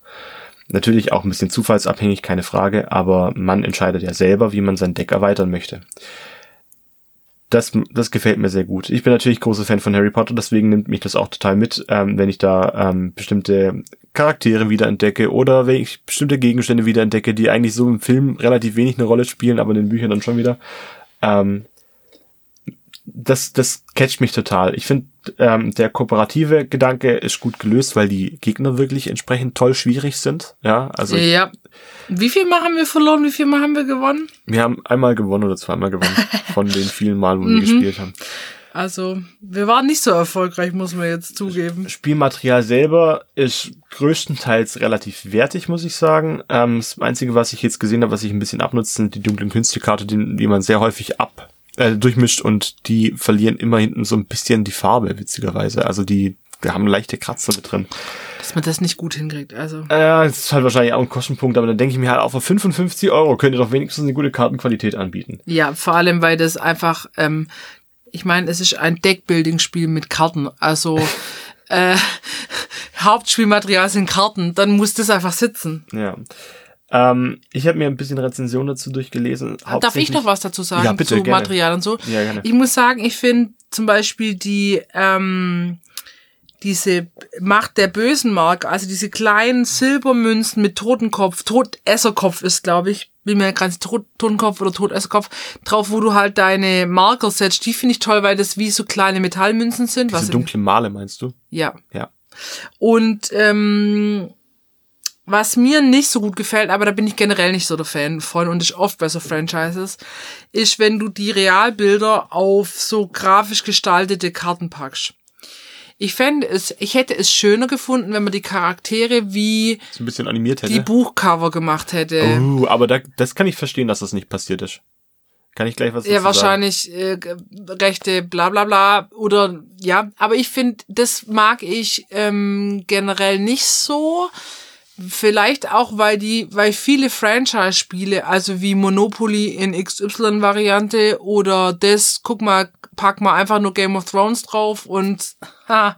Natürlich auch ein bisschen zufallsabhängig, keine Frage, aber man entscheidet ja selber, wie man sein Deck erweitern möchte. Das, das gefällt mir sehr gut. Ich bin natürlich großer Fan von Harry Potter, deswegen nimmt mich das auch total mit, ähm, wenn ich da ähm, bestimmte Charaktere wiederentdecke oder wenn ich bestimmte Gegenstände wiederentdecke, die eigentlich so im Film relativ wenig eine Rolle spielen, aber in den Büchern dann schon wieder. Ähm, das, das catcht mich total. Ich finde, ähm, der kooperative Gedanke ist gut gelöst, weil die Gegner wirklich entsprechend toll schwierig sind. Ja, also ich, ja. Wie viel Mal haben wir verloren? Wie viel Mal haben wir gewonnen? wir haben einmal gewonnen oder zweimal gewonnen von den vielen Malen, wo wir Mhm. gespielt haben. Also, wir waren nicht so erfolgreich, muss man jetzt zugeben. Spielmaterial selber ist größtenteils relativ wertig, muss ich sagen. Ähm, das Einzige, was ich jetzt gesehen habe, was ich ein bisschen abnutze, sind die dunklen Künstlerkarte, die, die man sehr häufig ab äh, durchmischt und die verlieren immer hinten so ein bisschen die Farbe, witzigerweise. Also die, die haben leichte Kratzer mit drin. Dass man das nicht gut hinkriegt. Also, Äh, das ist halt wahrscheinlich auch ein Kostenpunkt, aber dann denke ich mir halt auch für 55 Euro könnt ihr doch wenigstens eine gute Kartenqualität anbieten. ja, vor allem, weil das einfach, ähm, ich meine, es ist ein Deckbuilding-Spiel mit Karten. Also, äh, Hauptspielmaterial sind Karten. Dann muss das einfach sitzen. Ja. Ähm, ich habe mir ein bisschen Rezension dazu durchgelesen. Darf ich noch was dazu sagen? Ja, bitte, zu gerne. Material und so? Ja, gerne. Ich muss sagen, ich finde zum Beispiel die, ähm, diese Macht der bösen Marke, also diese kleinen Silbermünzen mit Totenkopf, Todesserkopf ist, glaube ich, bin mir ganz Tod, Totenkopf oder Todesserkopf, drauf, wo du halt deine Marker setzt, die finde ich toll, weil das wie so kleine Metallmünzen sind. Diese was dunkle Male meinst du? ja. Ja. Und ähm, was mir nicht so gut gefällt, aber da bin ich generell nicht so der Fan von und ist oft bei so Franchises, ist, wenn du die Realbilder auf so grafisch gestaltete Karten packst. Ich fände es, ich hätte es schöner gefunden, wenn man die Charaktere wie So ein bisschen animiert hätte. die Buchcover gemacht hätte. Oh, aber da, das kann ich verstehen, dass das nicht passiert ist. Kann ich gleich was Ja, dazu wahrscheinlich äh, Rechte, bla bla bla. Oder ja, aber ich finde, das mag ich ähm, generell nicht so. Vielleicht auch, weil die, weil viele Franchise-Spiele, also wie Monopoly in XY-Variante oder das, guck mal, pack mal einfach nur Game of Thrones drauf und ha,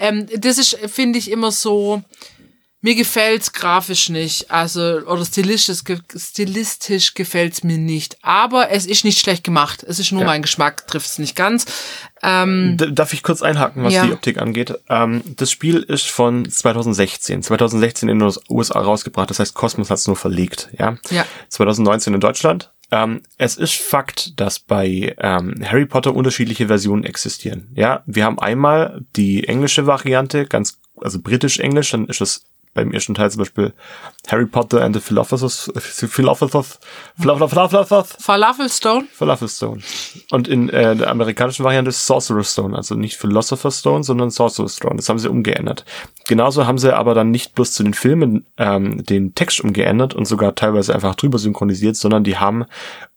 ähm, das ist, finde ich, immer so, mir gefällt's grafisch nicht, also oder stilistisch, stilistisch gefällt's mir nicht. Aber es ist nicht schlecht gemacht. Es ist nur Ja. mein Geschmack, trifft's nicht ganz. Ähm, darf ich kurz einhaken, was Ja. die Optik angeht? Ähm, das Spiel ist von 2016. 2016 in den USA rausgebracht, das heißt Cosmos hat es nur verlegt, ja? Ja. 2019 in Deutschland. Ähm, es ist Fakt, dass bei ähm, Harry Potter unterschiedliche Versionen existieren. Ja, wir haben einmal die englische Variante, ganz also britisch-englisch, dann ist es beim ersten Teil zum Beispiel Harry Potter and the Philosopher's Philosopher's Philosopher's Falafelstone? Falafel Stone. Und in äh, der amerikanischen Variante ist Sorcerer's Stone, also nicht Philosopher's Stone, sondern Sorcerer's Stone. Das haben sie umgeändert. Genauso haben sie aber dann nicht bloß zu den Filmen ähm, den Text umgeändert und sogar teilweise einfach drüber synchronisiert, sondern die haben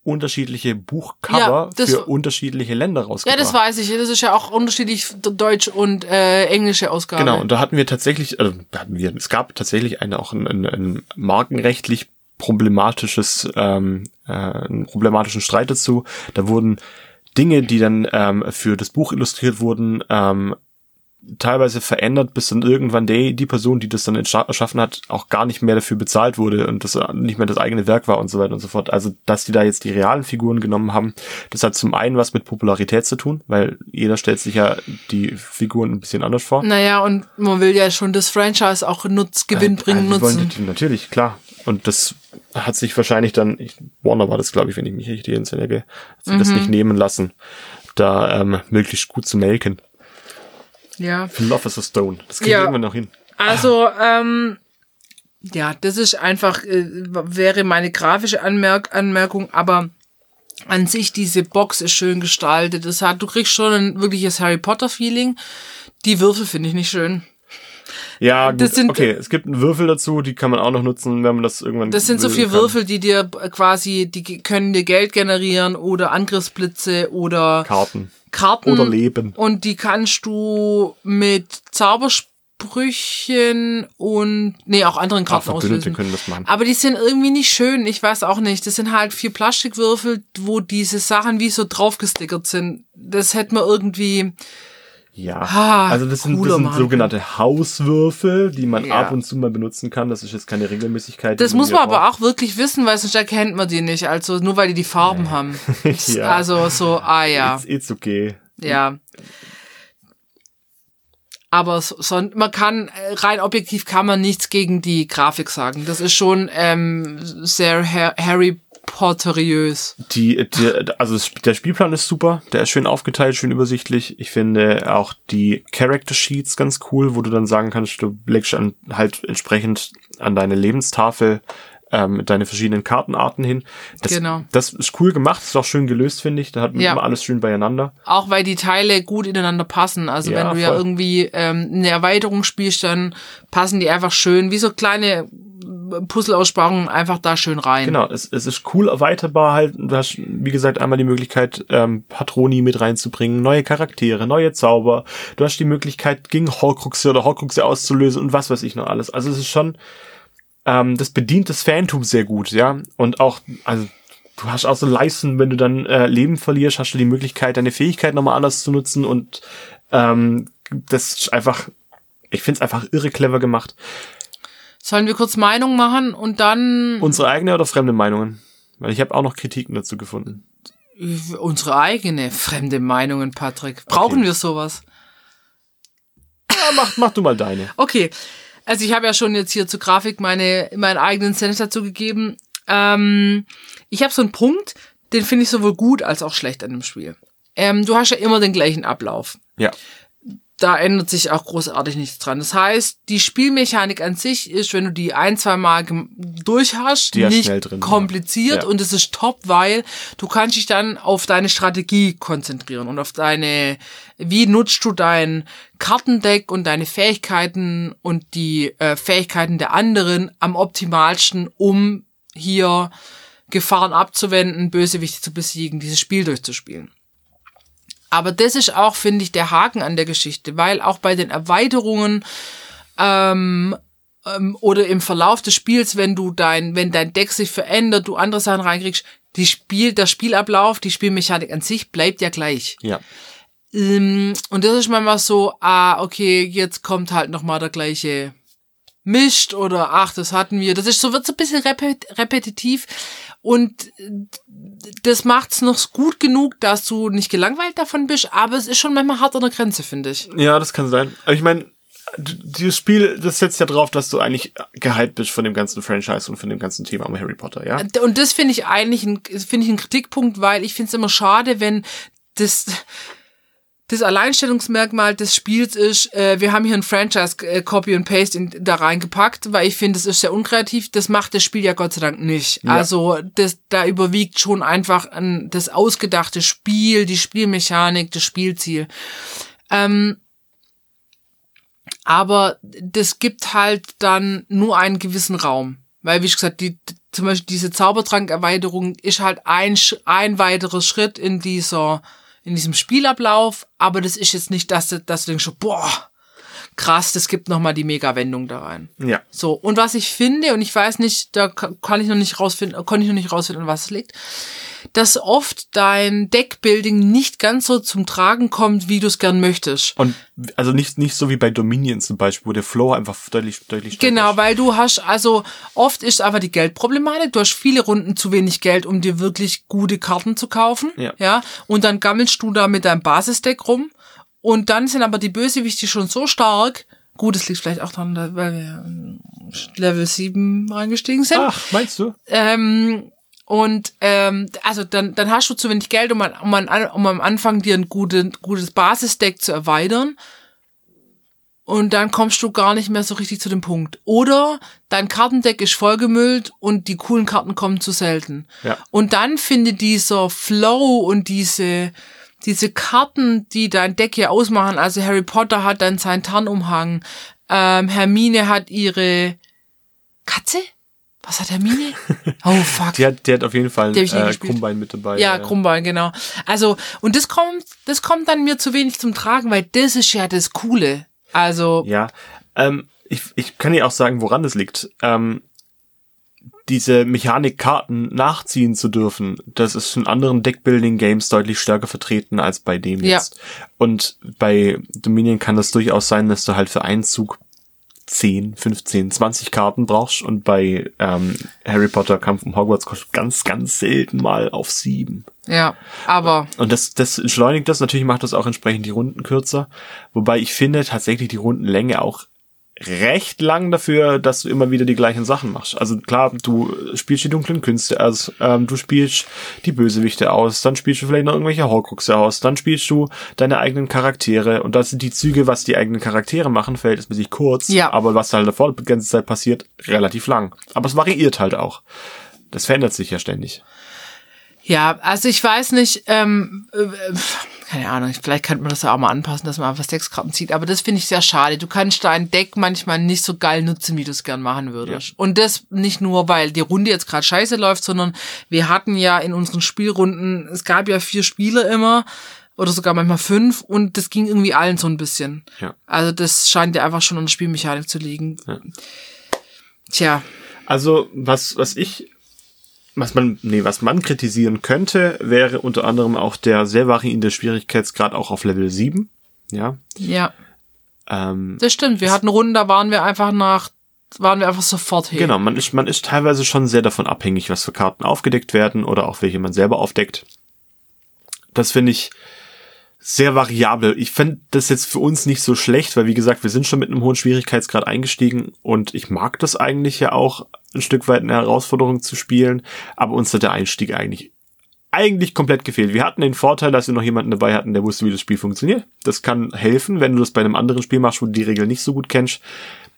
unterschiedliche Buchcover Ja, für unterschiedliche Länder Ja, rausgebracht. das weiß ich. Das ist ja auch unterschiedlich Deutsch und äh, englische Ausgabe. Genau, und da hatten wir tatsächlich, also da hatten wir, es gab tatsächlich eine auch ein, ein, ein markenrechtlich problematisches, ähm, äh, einen problematischen Streit dazu. Da wurden Dinge, die dann ähm, für das Buch illustriert wurden, ähm, teilweise verändert, bis dann irgendwann die, die Person, die das dann erschaffen hat, auch gar nicht mehr dafür bezahlt wurde und das nicht mehr das eigene Werk war und so weiter und so fort. Also, dass die da jetzt die realen Figuren genommen haben, das hat zum einen was mit Popularität zu tun, weil jeder stellt sich ja die Figuren ein bisschen anders vor. Naja, und man will ja schon das Franchise auch Nutz, Gewinn bringen, Äh, die wollen nutzen. die- Natürlich, klar. Und das hat sich wahrscheinlich dann, ich, Warner war das, glaube ich, wenn ich mich richtig entsinne, hat sich Mhm. das nicht nehmen lassen, da ähm, möglichst gut zu melken. Ja. Philosopher's Stone. Das kriegen Ja. wir irgendwann noch hin. Also, ähm, ja, das ist einfach, äh, wäre meine grafische Anmerk Anmerkung, aber An sich, diese Box ist schön gestaltet. Das hat, du kriegst schon ein wirkliches Harry Potter Feeling. Die Würfel finde ich nicht schön. Ja, gut, Das sind- okay, es gibt einen Würfel dazu, die kann man auch noch nutzen, wenn man das irgendwann Das sind so kann. Würfel, die dir quasi, die können dir Geld generieren oder Angriffsblitze oder Karten. Karten. Oder Leben. Und die kannst du mit Zaubersprüchen und, nee, auch anderen Karten Verbündete auslösen. können das machen. Aber die sind irgendwie nicht schön. Ich weiß auch nicht. Das sind halt vier Plastikwürfel, wo diese Sachen wie so draufgestickert sind. Das hätte man irgendwie, Ja, Ah, also das sind, das sind sogenannte Hauswürfel, die man Ja. ab und zu mal benutzen kann. Das ist jetzt keine Regelmäßigkeit. das muss man aber auch wirklich wissen, weil sonst erkennt man die nicht. Also nur weil die die Farben haben. Ja. Also so, ah ja. It's, it's okay. Ja. Aber so, man kann, äh, rein objektiv kann man nichts gegen die Grafik sagen. Das ist schon ähm, sehr ha Harry Potteriös. Die, die, also der Spielplan ist super, der ist schön aufgeteilt, schön übersichtlich. Ich finde auch die Character Sheets ganz cool, wo du dann sagen kannst, du legst an, halt entsprechend an deine Lebenstafel ähm, deine verschiedenen Kartenarten hin. Das, Genau. Das ist cool gemacht, ist auch schön gelöst, finde ich. Da hat man Ja. immer alles schön beieinander. Auch weil die Teile gut ineinander passen. Also Ja, wenn du ja voll. irgendwie ähm, eine Erweiterung spielst, dann passen die einfach schön, wie so kleine Puzzle-Aussparungen einfach da schön rein. Genau, es, es ist cool erweiterbar halt. Du hast, wie gesagt, einmal die Möglichkeit, ähm, Patroni mit reinzubringen, neue Charaktere, neue Zauber. Du hast die Möglichkeit, gegen Horcruxe oder Horcruxe auszulösen und was weiß ich noch alles. Also es ist schon, ähm, das bedient das Phantom sehr gut, ja. Und auch, also du hast auch so Leisten, wenn du dann äh, Leben verlierst, hast du die Möglichkeit, deine Fähigkeit nochmal anders zu nutzen und ähm, das ist einfach, ich find's einfach irre clever gemacht. Sollen wir kurz Meinung machen und dann Unsere eigene oder fremde Meinungen? Weil ich habe auch noch Kritiken dazu gefunden. unsere eigene fremde Meinungen, Patrick? Brauchen Okay. wir sowas? Ja, mach, mach du mal deine. Okay, also ich habe ja schon jetzt hier zur Grafik meine meinen eigenen Senf dazu gegeben. Ähm, ich habe so einen Punkt, den finde ich sowohl gut als auch schlecht an dem Spiel. Ähm, du hast ja immer den gleichen Ablauf. Ja. Da ändert sich auch großartig nichts dran. Das heißt, die Spielmechanik an sich ist, wenn du die ein, zwei Mal gem- durch hast, Die ja nicht drin, kompliziert Ja. und es ist top, weil du kannst dich dann auf deine Strategie konzentrieren und auf deine, wie nutzt du dein Kartendeck und deine Fähigkeiten und die äh, Fähigkeiten der anderen am optimalsten, um hier Gefahren abzuwenden, Bösewichte zu besiegen, dieses Spiel durchzuspielen. Aber das ist auch, finde ich, der Haken an der Geschichte, weil auch bei den Erweiterungen ähm, ähm, oder im Verlauf des Spiels, wenn du dein, wenn dein Deck sich verändert, du andere Sachen reinkriegst, die Spiel, der Spielablauf, die Spielmechanik an sich bleibt ja gleich. Ja. Ähm, und das ist manchmal so, ah, okay, jetzt kommt halt nochmal der gleiche Mischt oder ach, das hatten wir. Das ist so, wird so ein bisschen repet repetitiv und äh, das macht's noch gut genug, dass du nicht gelangweilt davon bist, aber es ist schon manchmal hart an der Grenze, finde ich. Ja, das kann sein. Aber ich meine, dieses Spiel, das setzt ja drauf, dass du eigentlich gehypt bist von dem ganzen Franchise und von dem ganzen Thema um Harry Potter, ja? Und das finde ich eigentlich ein, finde ich einen Kritikpunkt, weil ich finde es immer schade, wenn das, das Alleinstellungsmerkmal des Spiels ist, äh, wir haben hier ein Franchise äh, Copy and Paste in, da reingepackt, weil ich finde, es ist sehr unkreativ. Das macht das Spiel ja Gott sei Dank nicht. Ja. Also das, da überwiegt schon einfach ein, das ausgedachte Spiel, die Spielmechanik, das Spielziel. Ähm, aber das gibt halt dann nur einen gewissen Raum. Weil, wie ich gesagt, die, zum Beispiel diese Zaubertrank-Erweiterung ist halt ein, ein weiterer Schritt in dieser, in diesem Spielablauf, aber das ist jetzt nicht, dass du, dass du denkst, boah, krass, das gibt nochmal die Mega-Wendung da rein. Ja. So, und was ich finde, und ich weiß nicht, da ka- kann ich noch nicht rausfinden, konnte ich noch nicht rausfinden, an was es liegt, dass oft dein Deckbuilding nicht ganz so zum Tragen kommt, wie du es gern möchtest. Und also nicht, nicht so wie bei Dominion zum Beispiel, wo der Flow einfach deutlich, deutlich Genau, ist. weil du hast, also oft ist aber die Geldproblematik, du hast viele Runden zu wenig Geld, um dir wirklich gute Karten zu kaufen. Ja. ja und dann gammelst du da mit deinem Basisdeck rum. Und dann sind aber die Bösewichte schon so stark. Gut, es liegt vielleicht auch daran, da- weil wir Level 7 reingestiegen sind. Ach, meinst du? Ähm, und ähm, also dann, dann hast du zu wenig Geld, um, an, um, an, um am Anfang dir ein gute, gutes Basisdeck zu erweitern. und dann kommst du gar nicht mehr so richtig zu dem Punkt. Oder dein Kartendeck ist vollgemüllt und die coolen Karten kommen zu selten. Ja. Und dann findet dieser Flow und diese, diese Karten, die dein Deck hier ausmachen, also Harry Potter hat dann seinen Tarnumhang, ähm, Hermine hat ihre Katze? Was hat Hermine? Oh fuck. Die hat, die hat auf jeden Fall äh. Krummbein mit dabei. Ja, äh, Krummbein, genau. Also, und das kommt, das kommt dann mir zu wenig zum Tragen, weil das ist ja das Coole. Also, Ja, ähm, ich, ich kann dir auch sagen, woran das liegt. Ähm, diese Mechanik, Karten nachziehen zu dürfen, das ist in anderen Deckbuilding-Games deutlich stärker vertreten als bei dem Ja. jetzt. Und bei Dominion kann das durchaus sein, dass du halt für einen Zug 10, 15, 20 Karten brauchst und bei ähm, Harry Potter Kampf um Hogwarts kommst du ganz, ganz selten mal auf sieben. ja, aber, Und das, das entschleunigt das. Natürlich macht das auch entsprechend die Runden kürzer. Wobei ich finde tatsächlich die Rundenlänge auch recht lang dafür, dass du immer wieder die gleichen Sachen machst. Also klar, du spielst die dunklen Künste aus, ähm, du spielst die Bösewichte aus, dann spielst du vielleicht noch irgendwelche Horcruxe aus, dann spielst du deine eigenen Charaktere und das sind die Züge, was die eigenen Charaktere machen, verhältnismäßig kurz, Ja. aber was halt davor die ganze Zeit passiert, relativ lang. Aber es variiert halt auch. Das verändert sich ja ständig. ja, also ich weiß nicht, ähm, äh, äh, keine Ahnung, vielleicht könnte man das ja auch mal anpassen, dass man einfach sechs Karten zieht, aber das finde ich sehr schade. Du kannst dein Deck manchmal nicht so geil nutzen, wie du es gern machen würdest. Und das nicht nur, weil die Runde jetzt gerade scheiße läuft, sondern wir hatten ja in unseren Spielrunden, es gab ja vier Spieler immer, oder sogar manchmal fünf, und das ging irgendwie allen so ein bisschen. Ja. Also das scheint ja einfach schon an der Spielmechanik zu liegen. Ja. Tja, Also, was, was ich, was man, nee, was man kritisieren könnte, wäre unter anderem auch der sehr variierende Schwierigkeitsgrad auch auf Level 7. Ja. ja. Ähm, Das stimmt. Wir hatten Runden, da waren wir einfach nach, waren wir einfach sofort hin. genau, man ist, man ist teilweise schon sehr davon abhängig, was für Karten aufgedeckt werden oder auch welche man selber aufdeckt. Das finde ich sehr variabel. Ich finde das jetzt für uns nicht so schlecht, weil wie gesagt, wir sind schon mit einem hohen Schwierigkeitsgrad eingestiegen und ich mag das eigentlich ja auch ein Stück weit eine Herausforderung zu spielen, aber uns hat der Einstieg eigentlich eigentlich komplett gefehlt. Wir hatten den Vorteil, dass wir noch jemanden dabei hatten, der wusste, wie das Spiel funktioniert. Das kann helfen, wenn du das bei einem anderen Spiel machst, wo du die Regel nicht so gut kennst.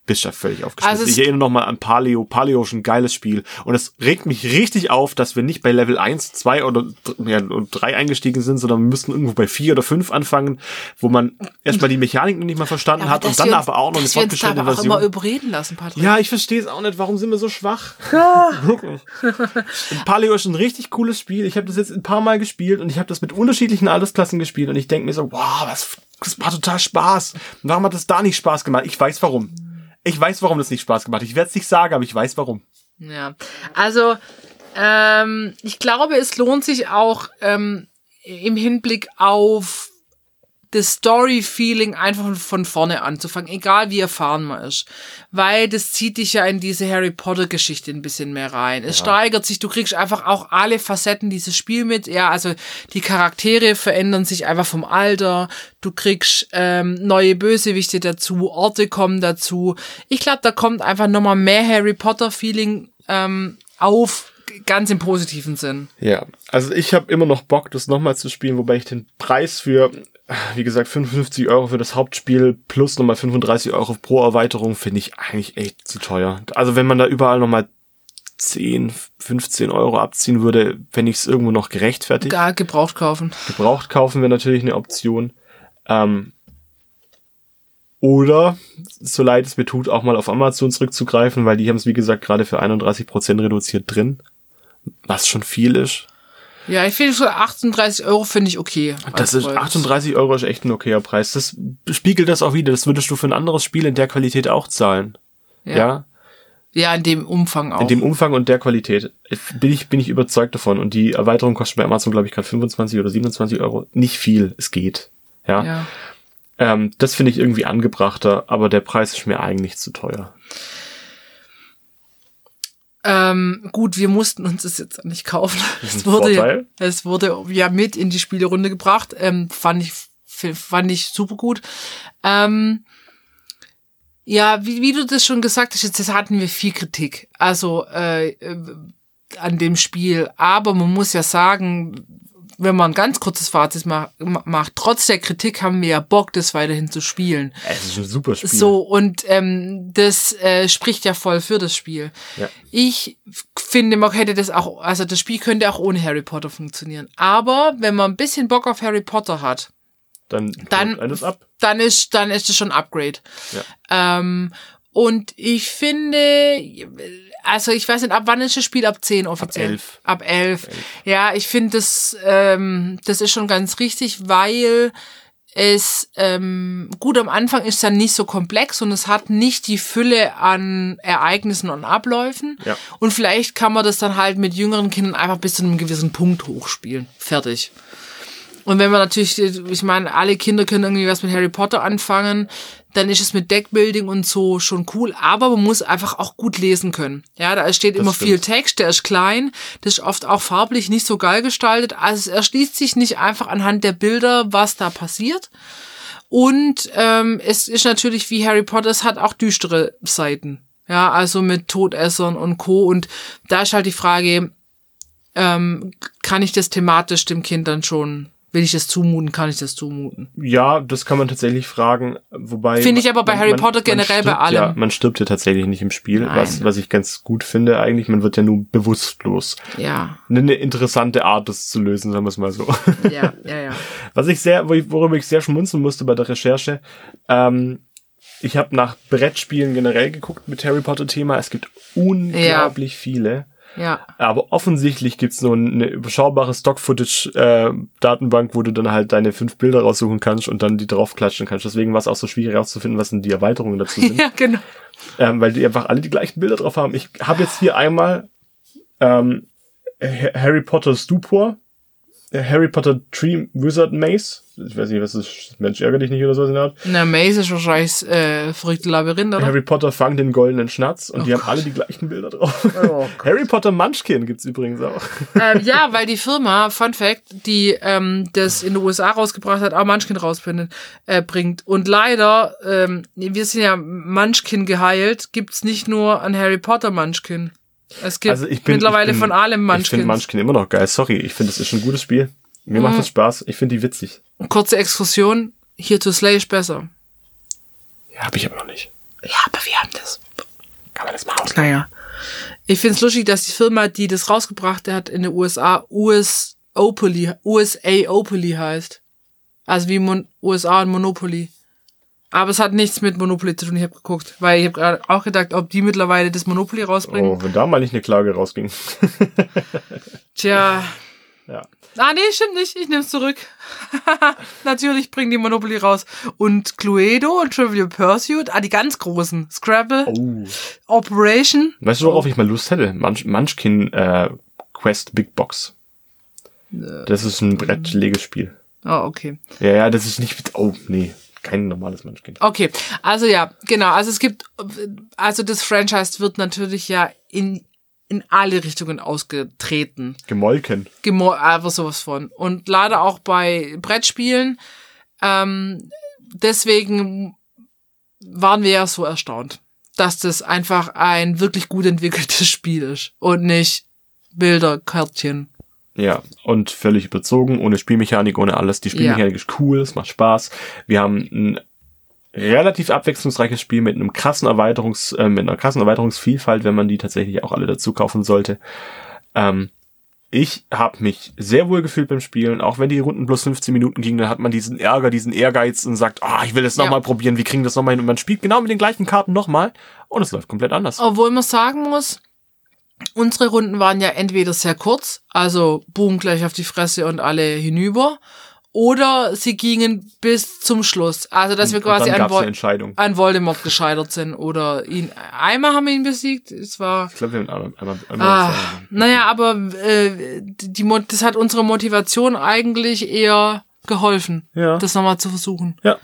Bist ja völlig aufgeschmissen. Also ich erinnere noch mal an Paleo. Paleo ist ein geiles Spiel. Und es regt mich richtig auf, dass wir nicht bei Level 1, 2 oder dr- ja, und 3 eingestiegen sind, sondern wir müssten irgendwo bei 4 oder 5 anfangen, wo man erstmal die Mechanik noch nicht mal verstanden hat und dann uns- aber auch noch eine dass wir uns da fortgeschrittene aber auch Version. immer überreden lassen, Patrick. Ja, ich verstehe es auch nicht. Warum sind wir so schwach? Paleo ist ein richtig cooles Spiel. Ich habe das jetzt ein paar Mal gespielt und ich habe das mit unterschiedlichen Altersklassen gespielt und ich denke mir so, wow, was, das macht total Spaß. Warum hat das da nicht Spaß gemacht? Ich weiß warum. Ich weiß, warum das nicht Spaß gemacht hat. Ich werde es nicht sagen, aber ich weiß warum. Ja, also ähm, ich glaube, es lohnt sich auch ähm, im Hinblick auf das Story-Feeling einfach von vorne anzufangen, egal wie erfahren man ist. Weil das zieht dich ja in diese Harry Potter-Geschichte ein bisschen mehr rein. Es steigert sich, du kriegst einfach auch alle Facetten dieses Spiel mit. Ja, also die Charaktere verändern sich einfach vom Alter. Du kriegst ähm, neue Bösewichte dazu, Orte kommen dazu. Ich glaube, da kommt einfach nochmal mehr Harry Potter-Feeling ähm, auf, ganz im positiven Sinn. Ja, also ich habe immer noch Bock, das nochmal zu spielen, wobei ich den Preis für, wie gesagt, 55 Euro für das Hauptspiel plus nochmal 35 Euro pro Erweiterung finde ich eigentlich echt zu teuer. Also wenn man da überall nochmal 10, 15 Euro abziehen würde, fände ich es irgendwo noch gerechtfertigt. Gar gebraucht kaufen. Gebraucht kaufen wäre natürlich eine Option. Ähm, oder, so leid es mir tut, auch mal auf Amazon zurückzugreifen, weil die haben es, wie gesagt, gerade für 31% reduziert drin. Was schon viel ist. Ja, ich finde so 38 Euro finde ich okay. Das ist Preis. 38 Euro ist echt ein okayer Preis. Das spiegelt das auch wieder. Das würdest du für ein anderes Spiel in der Qualität auch zahlen. Ja. Ja. Ja, in dem Umfang auch. In dem Umfang und der Qualität bin ich, bin ich überzeugt davon. Und die Erweiterung kostet bei Amazon, glaube ich, gerade 25 oder 27 Euro. Nicht viel. Es geht. Ja. ja. Ähm, das finde ich irgendwie angebrachter, aber der Preis ist mir eigentlich zu teuer. Ähm, gut, wir mussten uns das jetzt nicht kaufen. Es wurde, Vorteil. es wurde ja mit in die Spielerunde gebracht. Ähm, fand ich, fand ich super gut. Ähm, ja, wie, wie du das schon gesagt hast, jetzt hatten wir viel Kritik. Also äh, äh, an dem Spiel. Aber man muss ja sagen, wenn man ein ganz kurzes Fazit ma ma macht, trotz der Kritik haben wir ja Bock, das weiterhin zu spielen. Es ist ein super Spiel. So, und ähm, das äh, spricht ja voll für das Spiel. Ja. Ich finde, man hätte das auch, also das Spiel könnte auch ohne Harry Potter funktionieren. Aber wenn man ein bisschen Bock auf Harry Potter hat, dann dann, dann ist dann ist es schon ein Upgrade. Ja. Ähm, und ich finde, also ich weiß nicht, ab wann ist das Spiel? Ab 10 offiziell? elf. Ab 11. Ja, ich finde, das, ähm, das ist schon ganz richtig, weil es, ähm, gut, am Anfang ist es dann nicht so komplex und es hat nicht die Fülle an Ereignissen und Abläufen. Ja. Und vielleicht kann man das dann halt mit jüngeren Kindern einfach bis zu einem gewissen Punkt hochspielen. Fertig. Und wenn man natürlich, ich meine, alle Kinder können irgendwie was mit Harry Potter anfangen, dann ist es mit Deckbuilding und so schon cool. Aber man muss einfach auch gut lesen können. Ja, da steht immer stimmt. viel Text, der ist klein, das ist oft auch farblich nicht so geil gestaltet. Also es erschließt sich nicht einfach anhand der Bilder, was da passiert. Und ähm, es ist natürlich wie Harry Potter, es hat auch düstere Seiten. Ja, also mit Todessern und Co. Und da ist halt die Frage, ähm, kann ich das thematisch dem Kind dann schon, will ich das zumuten, kann ich das zumuten? Ja, das kann man tatsächlich fragen, wobei. Finde ich aber bei Harry Potter generell bei stirbt allem. Ja, man stirbt ja tatsächlich nicht im Spiel, Nein. was, was ich ganz gut finde eigentlich. Man wird ja nur bewusstlos. Ja, Eine interessante Art, das zu lösen, sagen wir es mal so. ja, ja, ja. Was ich sehr, worüber ich sehr schmunzeln musste bei der Recherche, ähm, ich habe nach Brettspielen generell geguckt mit Harry Potter Thema. Es gibt unglaublich viele. Ja, Aber offensichtlich gibt's nur eine überschaubare Stock-Footage-Datenbank, wo du dann halt deine fünf Bilder raussuchen kannst und dann die draufklatschen kannst. Deswegen war es auch so schwierig herauszufinden, was denn die Erweiterungen dazu sind. ja, genau. ähm, weil die einfach alle die gleichen Bilder drauf haben. Ich habe jetzt hier einmal ähm, Ha- Harry Potter Stupor, äh, Harry Potter Tree Wizard Maze. Ich weiß nicht, was ist, Mensch, ärger dich nicht oder so in der Art. Na, Maze ist wahrscheinlich das äh, verrückte Labyrinth, oder? Harry Potter fang den goldenen Schnatz und Oh die haben Gott. alle die gleichen Bilder drauf. Oh Harry Potter Munchkin gibt's übrigens auch. ähm, ja, weil die Firma, Fun Fact, die ähm, das in den USA rausgebracht hat, auch Munchkin rausbringt. Äh, bringt. Und leider, ähm, wir sind ja Munchkin geheilt, gibt's nicht nur an Harry Potter Munchkin. Es gibt Also ich bin, mittlerweile ich bin, von allem Ich Munchkin. finde Munchkin immer noch geil. Sorry, ich finde, es ist ein gutes Spiel. Mir macht das Spaß. Ich finde die witzig. Kurze Exkursion, hier to Slay ist besser. Ja, habe ich aber noch nicht. Ja, aber wir haben das. Kann man das mal ausleihen? Naja. Ich find's lustig, dass die Firma, die das rausgebracht hat in den USA, US Opoly, USA Opoly heißt. Also wie Mon USA und Monopoly. Aber es hat nichts mit Monopoly zu tun. Ich habe geguckt, weil ich habe gerade auch gedacht, ob die mittlerweile das Monopoly rausbringen. Oh, wenn da mal nicht eine Klage rausging. Tja. Ja. Ah, nee, stimmt nicht. Ich nehm's zurück. Natürlich bringen die Monopoly raus. Und Cluedo und Trivial Pursuit, ah, die ganz großen. Scrabble, Oh. Operation. Weißt du, worauf ich mal Lust hätte? Munch, Munchkin äh, Quest Big Box. Das ist ein Brettlegespiel. Oh, okay. Ja, ja, das ist nicht. Oh, nee. Kein normales Munchkin. Okay, also ja, genau. Also es gibt, also das Franchise wird natürlich ja in, in alle Richtungen ausgetreten. Gemolken. Gemo einfach sowas von. Und leider auch bei Brettspielen. Ähm, deswegen waren wir ja so erstaunt, dass das einfach ein wirklich gut entwickeltes Spiel ist und nicht Bilder, Kärtchen. Ja, und völlig überzogen, ohne Spielmechanik, ohne alles. Die Spielmechanik ist cool, es macht Spaß. Wir haben ein relativ abwechslungsreiches Spiel mit einem krassen Erweiterungs, äh, mit einer krassen Erweiterungsvielfalt, wenn man die tatsächlich auch alle dazu kaufen sollte. Ähm, ich habe mich sehr wohl gefühlt beim Spielen, auch wenn die Runden plus 15 Minuten gingen, dann hat man diesen Ärger, diesen Ehrgeiz und sagt, ah, ich will das Ja. nochmal probieren, wir kriegen das nochmal hin. Und man spielt genau mit den gleichen Karten nochmal und es läuft komplett anders. Obwohl man sagen muss, unsere Runden waren ja entweder sehr kurz, also boom, gleich auf die Fresse und alle hinüber, oder sie gingen bis zum Schluss. Also, dass wir und quasi dann an, Vol an Voldemort gescheitert sind oder ihn, einmal haben wir ihn besiegt, es war, Ich glaube, wir haben einmal, einmal, einmal ah, naja, aber äh, die, das hat unsere Motivation eigentlich eher geholfen, Ja. das nochmal zu versuchen. Ja,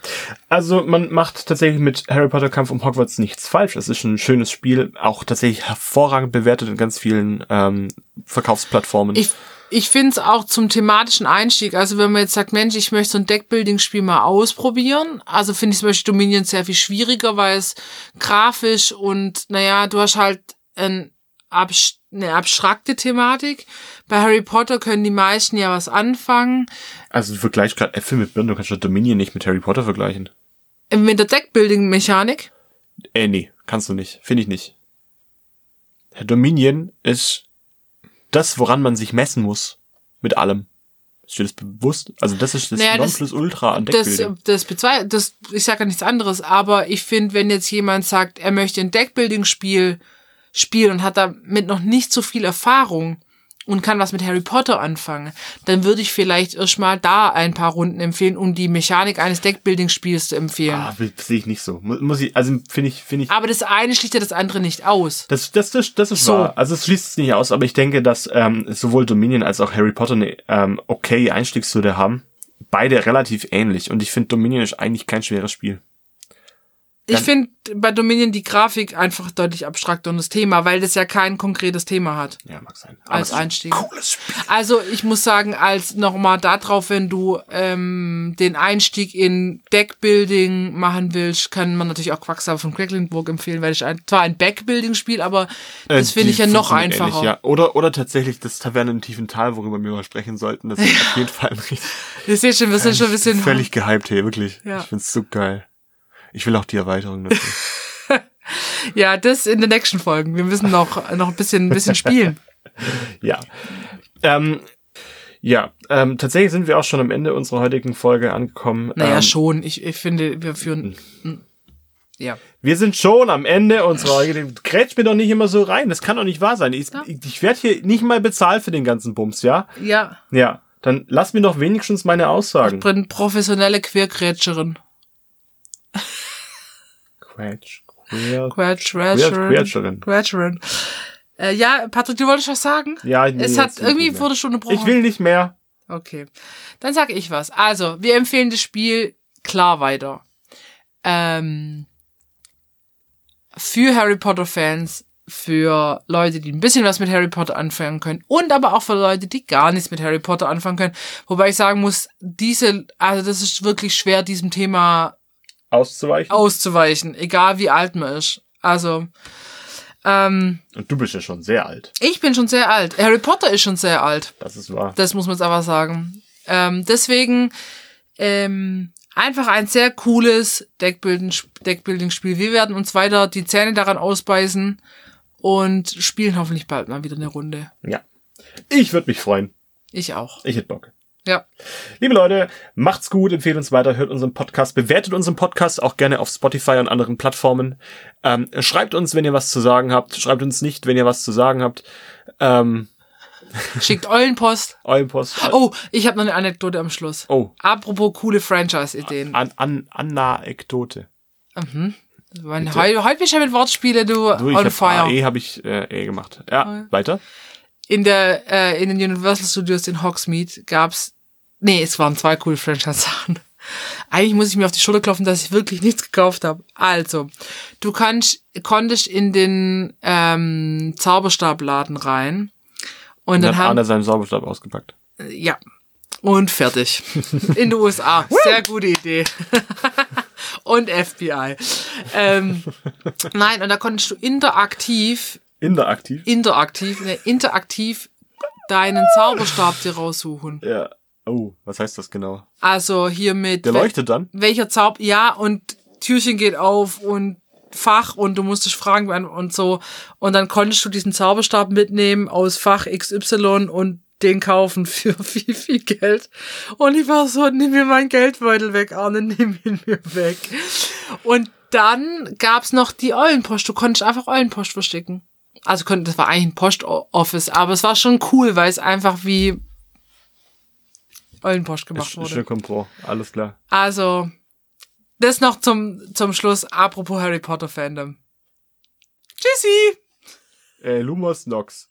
also man macht tatsächlich mit Harry Potter Kampf um Hogwarts nichts falsch. Es ist ein schönes Spiel, auch tatsächlich hervorragend bewertet in ganz vielen ähm, Verkaufsplattformen. Ich, ich finde es auch zum thematischen Einstieg, also wenn man jetzt sagt, Mensch, ich möchte so ein Deckbuilding-Spiel mal ausprobieren, also finde ich zum Beispiel Dominion sehr viel schwieriger, weil es grafisch und, naja, du hast halt ein abs eine abstrakte Thematik. Bei Harry Potter können die meisten ja was anfangen. Also du vergleichst gerade Äpfel mit Birnen, du kannst ja Dominion nicht mit Harry Potter vergleichen. Mit der Deckbuilding-Mechanik. Äh, nee, kannst du nicht. Finde ich nicht. Herr Dominion ist das, woran man sich messen muss. Mit allem. Ist dir das bewusst? Also das ist das Naja, das- Nonplusultra an Das, Deckbuilding. das bezweifle, das, ich sage ja nichts anderes, aber ich finde, wenn jetzt jemand sagt, er möchte ein Deckbuilding-Spiel spielen und hat damit noch nicht so viel Erfahrung und kann was mit Harry Potter anfangen, dann würde ich vielleicht erstmal da ein paar Runden empfehlen, um die Mechanik eines Deckbuilding-Spiels zu empfehlen. Ah, sehe ich nicht so. Mu- Muss ich, also finde ich, finde ich. Aber das eine schließt ja das andere nicht aus. Das, das, das, das ist So. wahr. Also es schließt es nicht aus, aber ich denke, dass ähm, sowohl Dominion als auch Harry Potter eine ähm, okay Einstiegshürde haben. Beide relativ ähnlich. Und ich finde, Dominion ist eigentlich kein schweres Spiel. Ich finde bei Dominion die Grafik einfach deutlich abstrakter und das Thema, weil das ja kein konkretes Thema hat. Ja, mag sein. Als es ist ein Einstieg. Cooles Spiel. Also ich muss sagen, als nochmal darauf, wenn du ähm, den Einstieg in Deckbuilding machen willst, kann man natürlich auch Quacksalber von Quedlinburg empfehlen, weil es ein, zwar ein Backbuilding-Spiel, aber das Äh, finde ich ja noch einfacher. ähnlich, ja. Oder, oder tatsächlich das Taverne im tiefen Tal, worüber wir mal sprechen sollten. Das ist auf jeden Fall ein richtig, Ihr seht schon, wir sind schon ein bisschen völlig gehypt hier, wirklich. Ja. Ich find's so geil. Ich will auch die Erweiterung dazu. Ja, das in den nächsten Folgen. Wir müssen noch noch ein bisschen ein bisschen spielen. ja. Ähm, ja, ähm, tatsächlich sind wir auch schon am Ende unserer heutigen Folge angekommen. Naja, ähm, schon. Ich, ich finde, wir führen. Ja. Wir sind schon am Ende unserer Folge. Grätsch mir doch nicht immer so rein. Das kann doch nicht wahr sein. Ich, ich, ich werde hier nicht mal bezahlt für den ganzen Bums, ja? Ja. Ja. Dann lass mir doch wenigstens meine Aussagen. Ich bin professionelle Quergrätscherin. Quatsch. Queer. Quergrätscherin. Quergrätscherin. Quergrätscherin. Äh, ja, Patrick, du wolltest was sagen? Ja, nee, es hat ich irgendwie wurde schon unterbrochen. Ich will nicht mehr. Okay. Dann sage ich was. Also, wir empfehlen das Spiel klar weiter. Ähm, für Harry Potter Fans, für Leute, die ein bisschen was mit Harry Potter anfangen können und aber auch für Leute, die gar nichts mit Harry Potter anfangen können. Wobei ich sagen muss, diese, also das ist wirklich schwer, diesem Thema Auszuweichen. auszuweichen, egal wie alt man ist. Also, ähm, Und du bist ja schon sehr alt. ich bin schon sehr alt. Harry Potter ist schon sehr alt. Das ist wahr. Das muss man jetzt aber sagen. Ähm, deswegen ähm, einfach ein sehr cooles Deckbuilding- Deckbuilding-Spiel. Wir werden uns weiter die Zähne daran ausbeißen und spielen hoffentlich bald mal wieder eine Runde. Ja. Ich würde mich freuen. Ich auch. Ich hätte Bock. Ja. Liebe Leute, macht's gut, empfehlt uns weiter, hört unseren Podcast, bewertet unseren Podcast auch gerne auf Spotify und anderen Plattformen. Ähm, schreibt uns, wenn ihr was zu sagen habt. Schreibt uns nicht, wenn ihr was zu sagen habt. Ähm, Schickt Eulenpost. euren Post. Oh, ich habe noch eine Anekdote am Schluss. Oh, Apropos coole Franchise-Ideen. an, an, Anekdote. Mein- Heute heute bist du ja mit Wortspiele, du, Du, ich on hab fire. AE habe ich äh, E gemacht. Ja, weiter. In der äh, in den Universal Studios in Hogsmeade gab's nee, es waren zwei coole Franchise-Sachen. Eigentlich muss ich mir auf die Schulter klopfen, dass ich wirklich nichts gekauft habe. Also, du kannst konntest in den ähm, Zauberstabladen rein und Und dann hat Arne seinen Zauberstab ausgepackt. ja und fertig in den USA. Sehr gute Idee. und FBI. Ähm, nein, und da konntest du interaktiv Interaktiv. interaktiv, ne, interaktiv deinen Zauberstab dir raussuchen. Ja. Oh, was heißt das genau? Also hier mit Der leuchtet dann? welcher Zauber, ja, und Türchen geht auf und Fach und du musstest Fragen beantworten und so. Und dann konntest du diesen Zauberstab mitnehmen aus Fach XY und den kaufen für viel, viel Geld. Und ich war so, nimm mir meinen Geldbeutel weg, Arne, nimm ihn mir weg. Und dann gab's noch die Eulenpost. Du konntest einfach Eulenpost verstecken. Also konnte, das war eigentlich ein Postoffice, aber es war schon cool, weil es einfach wie Eulenpost gemacht wurde. Je comprends. Alles klar. Also, das noch zum, zum Schluss, apropos Harry Potter Fandom. Tschüssi! Äh, Lumos Nox.